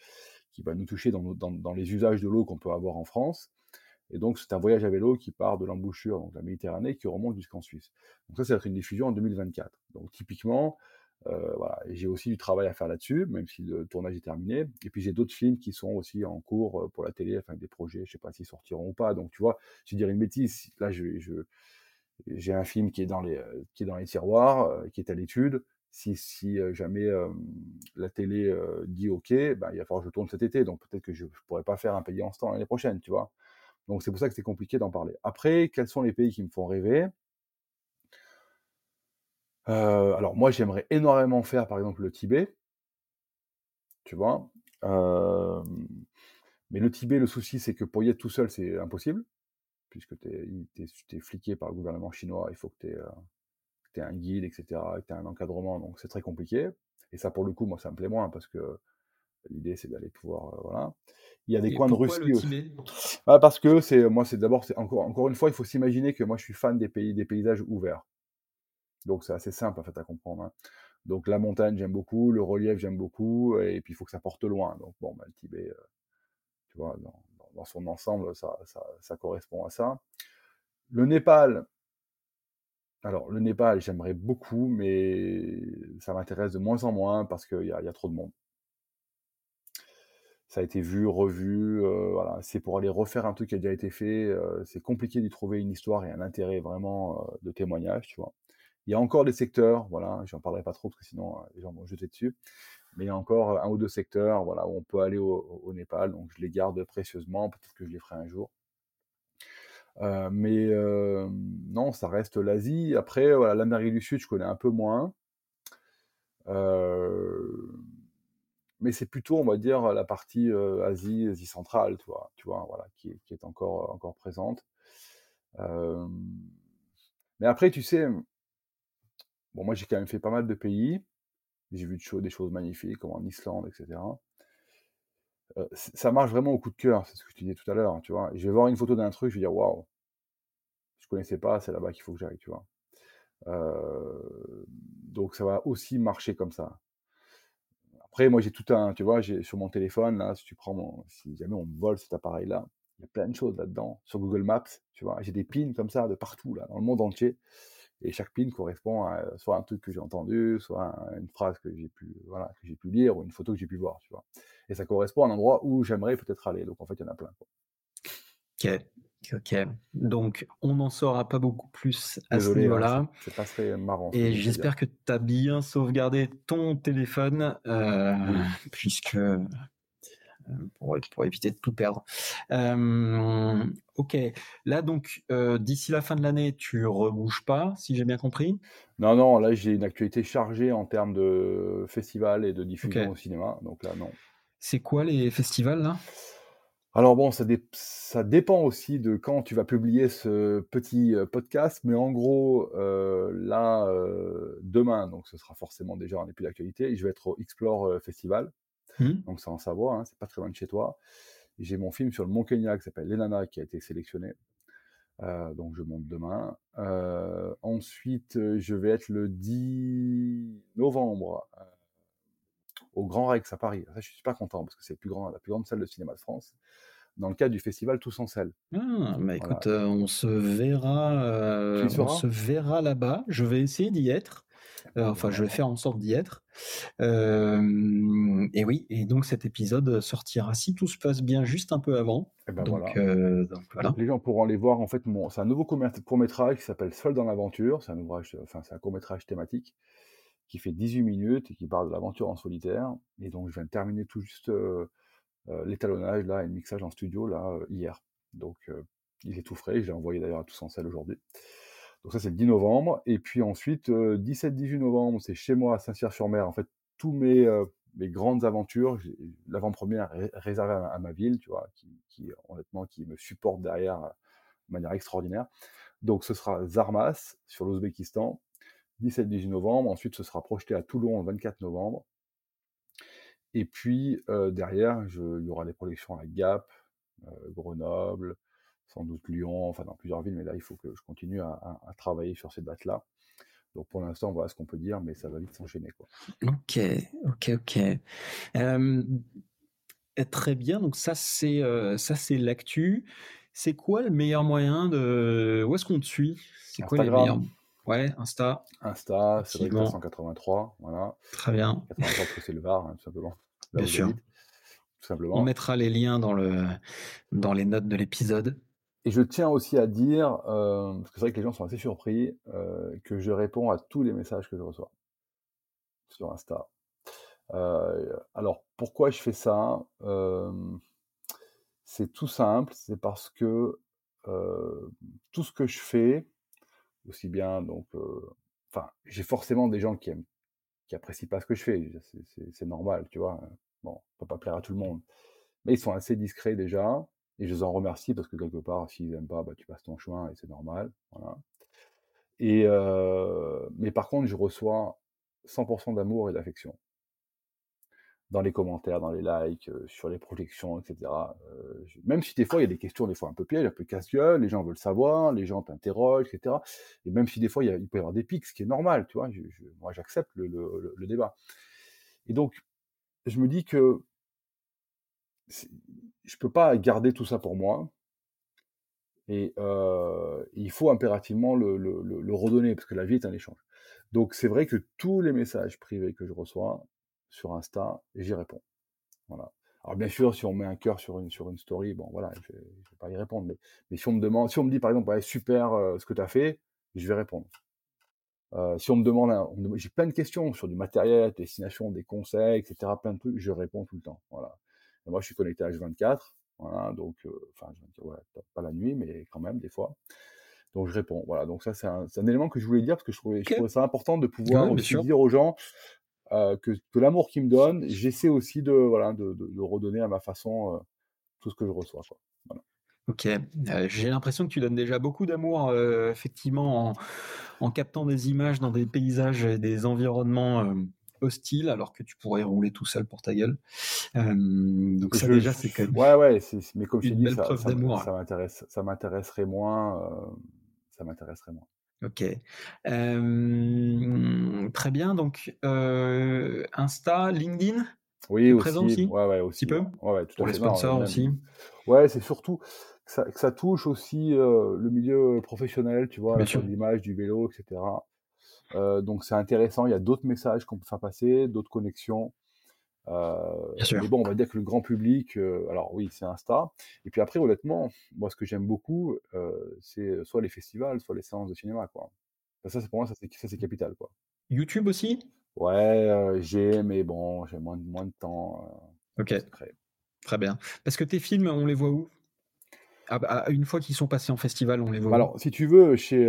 qui va nous toucher dans, dans, les usages de l'eau qu'on peut avoir en France. Et donc c'est un voyage à vélo qui part de l'embouchure, donc la Méditerranée, qui remonte jusqu'en Suisse. Donc ça, ça va être une diffusion en 2024. Donc typiquement, euh, voilà. j'ai aussi du travail à faire là-dessus, même si le tournage est terminé. Et puis j'ai d'autres films qui sont aussi en cours euh, pour la télé, enfin des projets, je sais pas s'ils sortiront ou pas. Donc tu vois, je dirais une bêtise. Là, je, je j'ai un film qui est dans les euh, qui est dans les tiroirs, qui est à l'étude. Si, si jamais la télé dit OK, ben, il va falloir que je tourne cet été. Donc peut-être que je ne pourrais pas faire un pays en temps l'année prochaine, tu vois. Donc c'est pour ça que c'est compliqué d'en parler. Après, quels sont les pays qui me font rêver? Euh, alors moi, j'aimerais énormément faire, par exemple, le Tibet. Tu vois? Euh, mais le Tibet, le souci, c'est que pour y être tout seul, c'est impossible, puisque tu es, fliqué par le gouvernement chinois, il faut que tu aies, euh, un guide, etc., que tu aies un encadrement, donc c'est très compliqué. Et ça, pour le coup, moi, ça me plaît moins, parce que l'idée, c'est d'aller pouvoir... voilà. Il y a des coins de Russie aussi. Ah, parce que c'est moi, c'est d'abord, c'est encore, encore une fois, il faut s'imaginer que moi, je suis fan des pays, des paysages ouverts. Donc c'est assez simple en fait à comprendre. Hein. Donc la montagne j'aime beaucoup, le relief j'aime beaucoup, et puis il faut que ça porte loin. Donc bon, bah, le Tibet, euh, tu vois, dans, son ensemble, ça, correspond à ça. Le Népal, alors le Népal j'aimerais beaucoup, mais ça m'intéresse de moins en moins parce qu'il y, a trop de monde. ça a été vu, revu. voilà, c'est pour aller refaire un truc qui a déjà été fait. c'est compliqué d'y trouver une histoire et un intérêt vraiment de témoignage, tu vois. Il y a encore des secteurs, voilà, j'en parlerai pas trop parce que sinon les gens vont jeter dessus. Mais il y a encore un ou deux secteurs, voilà, où on peut aller au, Népal. Donc je les garde précieusement. Peut-être que je les ferai un jour. mais non, ça reste l'Asie. Après, voilà, l'Amérique du Sud, je connais un peu moins. mais c'est plutôt, on va dire, la partie Asie, Asie centrale, tu vois, tu vois voilà, qui, qui, est encore, encore présente. mais après, tu sais, bon, moi j'ai quand même fait pas mal de pays. J'ai vu des choses magnifiques, comme en Islande, etc. ça marche vraiment au coup de cœur, c'est ce que je te disais tout à l'heure, tu vois. Je vais voir une photo d'un truc, je vais dire waouh, je connaissais pas, c'est là-bas qu'il faut que j'aille, tu vois. donc ça va aussi marcher comme ça. Après, moi j'ai tout un, tu vois, j'ai sur mon téléphone là, si tu prends mon, si jamais on me vole cet appareil-là, il y a plein de choses là-dedans. Sur Google Maps, tu vois, j'ai des pins comme ça de partout là, dans le monde entier. Et chaque pin correspond à soit un truc que j'ai entendu, soit une phrase que j'ai pu, voilà, que j'ai pu lire ou une photo que j'ai pu voir, tu vois. Et ça correspond à un endroit où j'aimerais peut-être aller. Donc en fait, il y en a plein. Ok, ok. Donc on n'en saura pas beaucoup plus à ce hein, niveau-là. c'est pas très marrant. Et j'espère que tu as bien sauvegardé ton téléphone, euh, puisque euh, pour, pour, éviter de tout perdre. Euh, ok, là donc euh, d'ici la fin de l'année, tu rebouges pas, si j'ai bien compris? Non, non, là j'ai une actualité chargée en termes de festivals et de diffusion au cinéma, donc là non. C'est quoi les festivals là? Alors bon, ça, ça, dépend aussi de quand tu vas publier ce petit podcast, mais en gros, là, demain, donc ce sera forcément déjà un plus d'actualité, je vais être au Explore Festival, Mmh. Donc c'est en Savoie, hein, c'est pas très loin de chez toi. J'ai mon film sur le Mont Kenya qui s'appelle Les qui a été sélectionné. Euh, donc je monte demain. Euh, ensuite, je vais être le 10 novembre euh, au Grand Rex à Paris. Ça, je suis pas content parce que c'est plus grand, la plus grande salle de cinéma de France dans le cadre du festival Tous en selle. Ah, bah écoute, on se verra, on se verra là-bas. Je vais essayer d'y être. Euh, enfin, je vais faire en sorte d'y être. Euh, et oui, et donc cet épisode sortira si tout se passe bien juste un peu avant. Eh ben euh, donc, voilà. les gens pourront aller voir en fait c'est un nouveau court métrage qui s'appelle Seul dans l'aventure. C'est un ouvrage, enfin c'est un court métrage thématique qui fait 18 minutes et qui parle de l'aventure en solitaire. Et donc je viens de terminer tout juste l'étalonnage là et le mixage en studio là hier. Donc il est tout frais. Je l'ai envoyé d'ailleurs à tous en salle aujourd'hui. Donc ça, c'est le 10 novembre. Et puis ensuite, 17-18 euh, novembre, c'est chez moi à Saint-Cyr-sur-Mer. En fait, tous mes, euh, mes grandes aventures, l'avant-première réservée à, ma ville, tu vois, qui, honnêtement, qui me supporte derrière euh, de manière extraordinaire. Donc ce sera Zarmas sur l'Ouzbékistan, 17-18 novembre. Ensuite, ce sera projeté à Toulon le 24 novembre. Et puis derrière, il y aura des projections à Gap, Grenoble, sans doute Lyon, enfin dans plusieurs villes, mais là il faut que je continue à, travailler sur ces dates-là. Donc pour l'instant, voilà ce qu'on peut dire, mais ça va vite s'enchaîner. Ok, ok, ok. très bien, donc ça c'est euh, ça c'est l'actu. C'est quoi le meilleur moyen de... Où est-ce qu'on te suit? C'est quoi les meilleurs... Ouais, Insta. Insta, c'est 183, voilà. Très bien. 83 c'est le VAR, hein, tout simplement. Bien sûr. tout simplement. On mettra les liens dans, le, dans les notes de l'épisode. Et je tiens aussi à dire, euh, parce que c'est vrai que les gens sont assez surpris, euh, que je réponds à tous les messages que je reçois sur Insta. Euh, alors, pourquoi je fais ça? C'est tout simple, c'est parce que tout ce que je fais, aussi bien, donc, enfin, j'ai forcément des gens qui aiment, qui apprécient pas ce que je fais, c'est normal, tu vois. Bon, on peut pas plaire à tout le monde, mais ils sont assez discrets déjà. Et je les en remercie parce que quelque part, s'ils n'aiment pas, bah, tu passes ton chemin et c'est normal. Voilà. Et, euh, mais par contre, je reçois 100% d'amour et d'affection. Dans les commentaires, dans les likes, sur les projections, etc. Même si des fois, il y a des questions, des fois un peu pièges, un peu casse-gueule, les gens veulent savoir, les gens t'interrogent, etc. Et même si des fois, il, peut y avoir des pics, ce qui est normal, tu vois, moi j'accepte le, le débat. Et donc, je me dis que je peux pas garder tout ça pour moi. Et il faut impérativement le, redonner, parce que la vie est un échange. Donc c'est vrai que tous les messages privés que je reçois sur Insta, j'y réponds. Voilà. Alors bien sûr, si on met un cœur sur une, story, bon voilà, je ne vais pas y répondre. Mais, si on me demande, si on me dit par exemple, super ce que tu as fait, je vais répondre. si on me demande, j'ai plein de questions sur du matériel, destination, des conseils, etc., plein de trucs, je réponds tout le temps. Voilà. Moi, je suis connecté à H24, voilà, donc, enfin, pas la nuit, mais quand même des fois. Donc je réponds. Voilà, donc ça c'est un, un, élément que je voulais dire parce que je trouvais, je trouvais ça important de pouvoir aussi dire aux gens que, que l'amour qu'ils me donnent, j'essaie aussi de, voilà, de, de, redonner à ma façon tout ce que je reçois. Quoi. Voilà. Ok, j'ai l'impression que tu donnes déjà beaucoup d'amour, effectivement, en, en, captant des images dans des paysages et des environnements hostiles, alors que tu pourrais rouler tout seul pour ta gueule. donc ça déjà, c'est quand même ouais, ouais, mais comme je dis, ça, ça, m'intéresse, ça m'intéresserait moins. ça m'intéresserait moins. Ok. très bien. Donc, Insta, LinkedIn Oui, aussi. Présent aussi? ouais, ouais, aussi. peu ouais, ouais, tout Pour les sponsors aussi? Ouais, c'est surtout que ça, que ça, touche aussi le milieu professionnel, tu vois, l'image du vélo, etc. donc, c'est intéressant. Il y a d'autres messages qu'on peut faire passer, d'autres connexions. Euh, mais bon, on va dire que le grand public, euh, alors oui, c'est Insta. Et puis après, honnêtement, moi, ce que j'aime beaucoup, euh, c'est soit les festivals, soit les séances de cinéma, quoi. Ça, c'est pour moi, ça c'est capital, quoi. YouTube aussi? Ouais, j'ai, mais bon, j'ai moins, moins de temps. ok. Très bien. Parce que tes films, on les voit où? Ah, bah, Une fois qu'ils sont passés en festival, on les voit Alors, si tu veux, chez,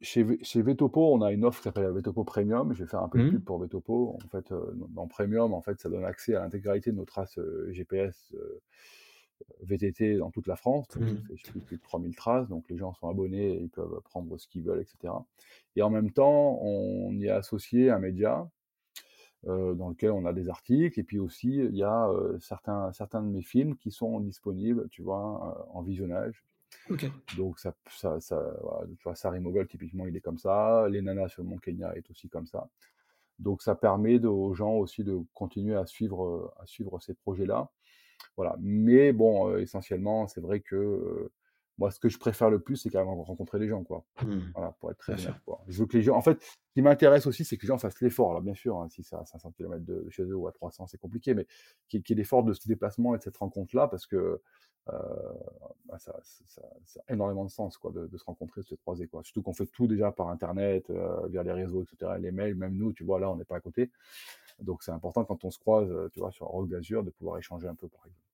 chez, chez Vetopo, on a une offre qui s'appelle Vetopo Premium. Je vais faire un peu de mmh. pub pour Vetopo. En fait, euh, dans Premium, en fait, ça donne accès à l'intégralité de nos traces euh, GPS euh, VTT dans toute la France. Donc, mmh. plus de 3000 traces. Donc, les gens sont abonnés et ils peuvent prendre ce qu'ils veulent, etc. Et en même temps, on y a associé un média dans lequel on a des articles. Et puis aussi, il y a certains, certains de mes films qui sont disponibles, tu vois, en visionnage donc, ça, ça, ça, voilà, tu vois, Sarri Mogol, typiquement, il est comme ça. Les nanas sur Mont Kenya est aussi comme ça. Donc, ça permet aux gens aussi de continuer à suivre, à suivre ces projets-là. Voilà. Mais bon, essentiellement, c'est vrai que moi, ce que je préfère le plus, c'est quand même rencontrer les gens, quoi. Mmh. Voilà, pour être très bien quoi. Je veux que les gens, en fait, ce qui m'intéresse aussi, c'est que les gens fassent l'effort. Alors, bien sûr, hein, si c'est à 500 km de, chez eux ou à 300, c'est compliqué, mais qu'il y ait l'effort de ce déplacement et de cette rencontre-là, parce que euh, bah, ça, a énormément de sens, quoi, de, se rencontrer, de se croiser, quoi. Surtout qu'on fait tout déjà par Internet, euh, via les réseaux, etc., les mails, même nous, tu vois, là, on n'est pas à côté. Donc, c'est important quand on se croise, euh, tu vois, sur Rock d'Azur, de pouvoir échanger un peu, par exemple.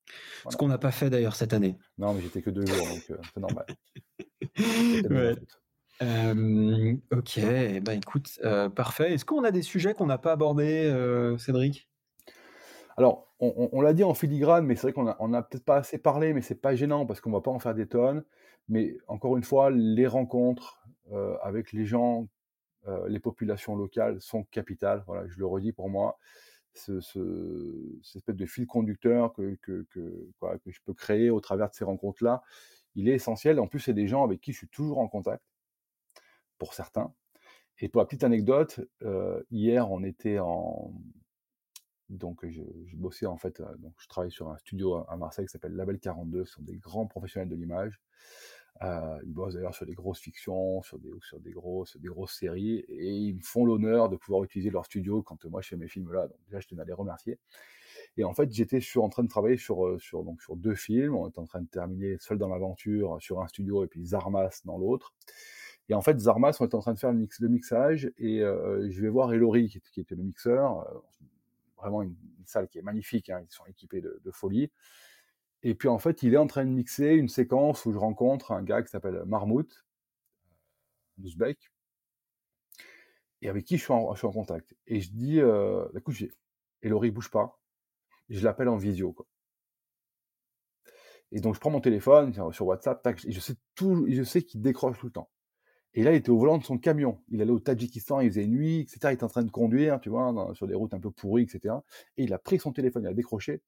Ce qu'on n'a pas fait d'ailleurs cette année. Non, mais j'étais que deux jours, donc euh, c'est normal. ok, ben écoute, euh, parfait. Est-ce qu'on a des sujets qu'on n'a pas abordés, euh, Cédric? Alors, on, l'a dit en filigrane, mais c'est vrai qu'on n'a a, peut-être pas assez parlé, mais c'est pas gênant parce qu'on va pas en faire des tonnes. Mais encore une fois, les rencontres avec les gens, les populations locales sont capitales. Voilà, je le redis pour moi ce, cette espèce de fil conducteur que, que, que, que, je peux créer au travers de ces rencontres-là, il est essentiel. En plus, c'est des gens avec qui je suis toujours en contact, pour certains. Et pour la petite anecdote, euh, hier, on était en. Donc, je, je, bossais en fait, euh, donc je travaille sur un studio à Marseille qui s'appelle Label 42, ce sont des grands professionnels de l'image. Euh, ils bossent d'ailleurs sur des grosses fictions, sur des, sur des, grosses, des grosses séries, et ils me font l'honneur de pouvoir utiliser leur studio quand moi je fais mes films là. Donc déjà, je tenais à les remercier. Et en fait, j'étais en train de travailler sur, euh, sur, donc, sur deux films. On était en train de terminer Seul dans l'aventure sur un studio et puis Zarmas dans l'autre. Et en fait, Zarmas, on était en train de faire le, mix, le mixage et euh, je vais voir Elori, qui, était le mixeur. Euh, vraiment une, salle qui est magnifique, hein, ils sont équipés de, de folie. Et puis en fait, il est en train de mixer une séquence où je rencontre un gars qui s'appelle Marmout, Ouzbek, et avec qui je suis en, contact. Et je dis, euh, écoute, et Laurie bouge pas. je l'appelle en visio. Quoi. Et donc je prends mon téléphone sur WhatsApp, et je sais tout, je sais qu'il décroche tout le temps. Et là, il était au volant de son camion. Il allait au Tadjikistan, il faisait nuit, etc. Il était en train de conduire, tu vois, sur des routes un peu pourries, etc. Et il a pris son téléphone, il a décroché.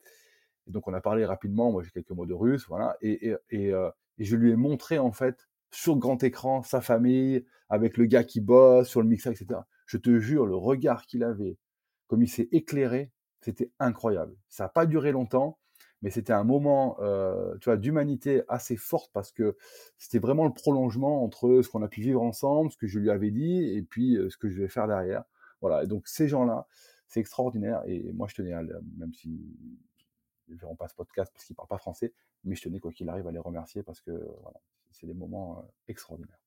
Et donc on a parlé rapidement, moi j'ai quelques mots de russe, voilà, et, et, euh, et, je lui ai montré en fait sur grand écran sa famille, avec le gars qui bosse, sur le mixer, etc. Je te jure, le regard qu'il avait, comme il s'est éclairé, c'était incroyable. Ça n'a pas duré longtemps, mais c'était un moment euh, tu vois, d'humanité assez forte parce que c'était vraiment le prolongement entre ce qu'on a pu vivre ensemble, ce que je lui avais dit, et puis euh, ce que je vais faire derrière. Voilà, et donc ces gens-là, c'est extraordinaire, et moi je tenais à, même si ne verront pas ce podcast parce qu'ils ne parlent pas français, mais je tenais quoi qu'il arrive à les remercier parce que voilà, c'est des moments extraordinaires.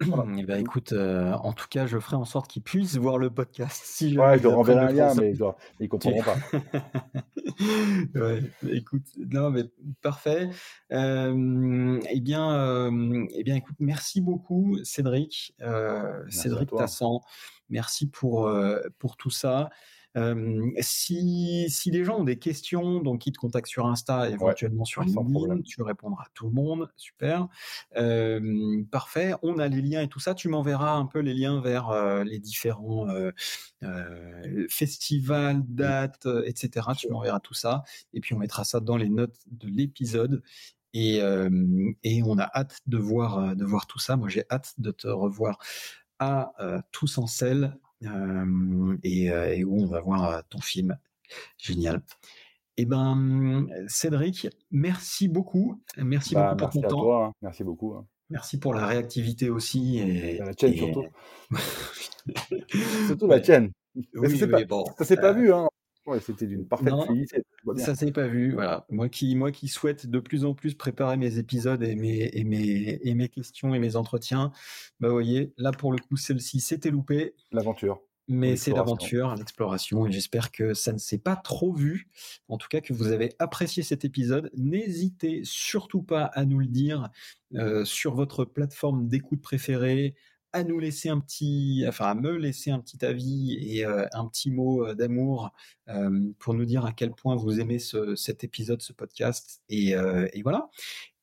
Eh ben, écoute, euh, en tout cas, je ferai en sorte qu'ils puissent voir le podcast. Si ouais, je leur enverrai un lien, mais ils ne comprendront pas. ouais, écoute, non, mais parfait. Euh, eh bien, euh, eh bien, écoute, merci beaucoup, Cédric, Cédric Tassan. Merci pour, pour tout ça si, si, les gens ont des questions, donc ils te contactent sur Insta, éventuellement sur LinkedIn, tu répondras à tout le monde, super. parfait, on a les liens et tout ça. Tu m'enverras un peu les liens vers les différents festivals, dates, etc. Tu m'enverras tout ça, et puis on mettra ça dans les notes de l'épisode. Et, et, on a hâte de voir, de voir tout ça. Moi, j'ai hâte de te revoir à Tous en selle et, où on va voir ton film. Génial. Eh ben, Cédric, merci beaucoup. Merci bah, beaucoup pour ton temps. Toi, hein. Merci beaucoup. Hein. Merci pour la réactivité aussi. Et, la tienne surtout. surtout la tienne. Oui, ça, bon, ça s'est pas vu, hein c'était d'une parfaite fluidité. Ça s'est pas vu. Voilà. Moi qui, moi qui souhaite de plus en plus préparer mes épisodes et mes, et mes, et mes questions et mes entretiens, bah, vous voyez, là pour le coup, celle-ci, c'était loupé. L'aventure. Mais c'est l'aventure, l'exploration, et j'espère que ça ne s'est pas trop vu. En tout cas, que vous avez apprécié cet épisode. N'hésitez surtout pas à nous le dire euh, sur votre plateforme d'écoute préférée, à nous laisser un petit, enfin à me laisser un petit avis et euh, un petit mot euh, d'amour euh, pour nous dire à quel point vous aimez cet épisode, ce podcast. Et, voilà.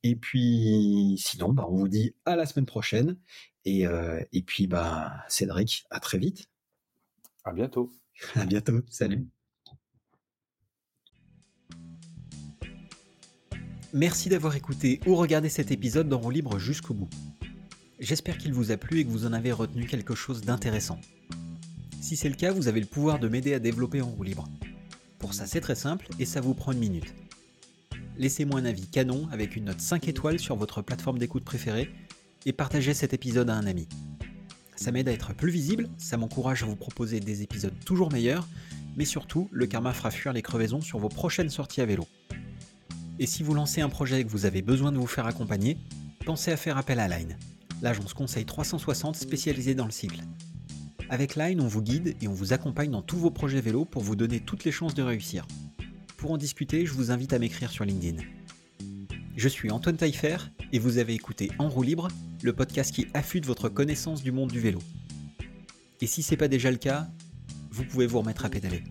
Et puis sinon, bah, on vous dit à la semaine prochaine. Et, et puis bah, Cédric, à très vite. À bientôt. À bientôt. Salut. Merci d'avoir écouté ou regardé cet épisode dans Libre jusqu'au bout. J'espère qu'il vous a plu et que vous en avez retenu quelque chose d'intéressant. Si c'est le cas, vous avez le pouvoir de m'aider à développer en roue libre. Pour ça, c'est très simple et ça vous prend une minute. Laissez-moi un avis canon avec une note 5 étoiles sur votre plateforme d'écoute préférée et partagez cet épisode à un ami. Ça m'aide à être plus visible, ça m'encourage à vous proposer des épisodes toujours meilleurs, mais surtout, le karma fera fuir les crevaisons sur vos prochaines sorties à vélo. Et si vous lancez un projet et que vous avez besoin de vous faire accompagner, pensez à faire appel à Line l'agence conseil 360 spécialisée dans le cycle. Avec Line, on vous guide et on vous accompagne dans tous vos projets vélo pour vous donner toutes les chances de réussir. Pour en discuter, je vous invite à m'écrire sur LinkedIn. Je suis Antoine Taillefer et vous avez écouté En roue libre, le podcast qui affûte votre connaissance du monde du vélo. Et si c'est pas déjà le cas, vous pouvez vous remettre à pédaler.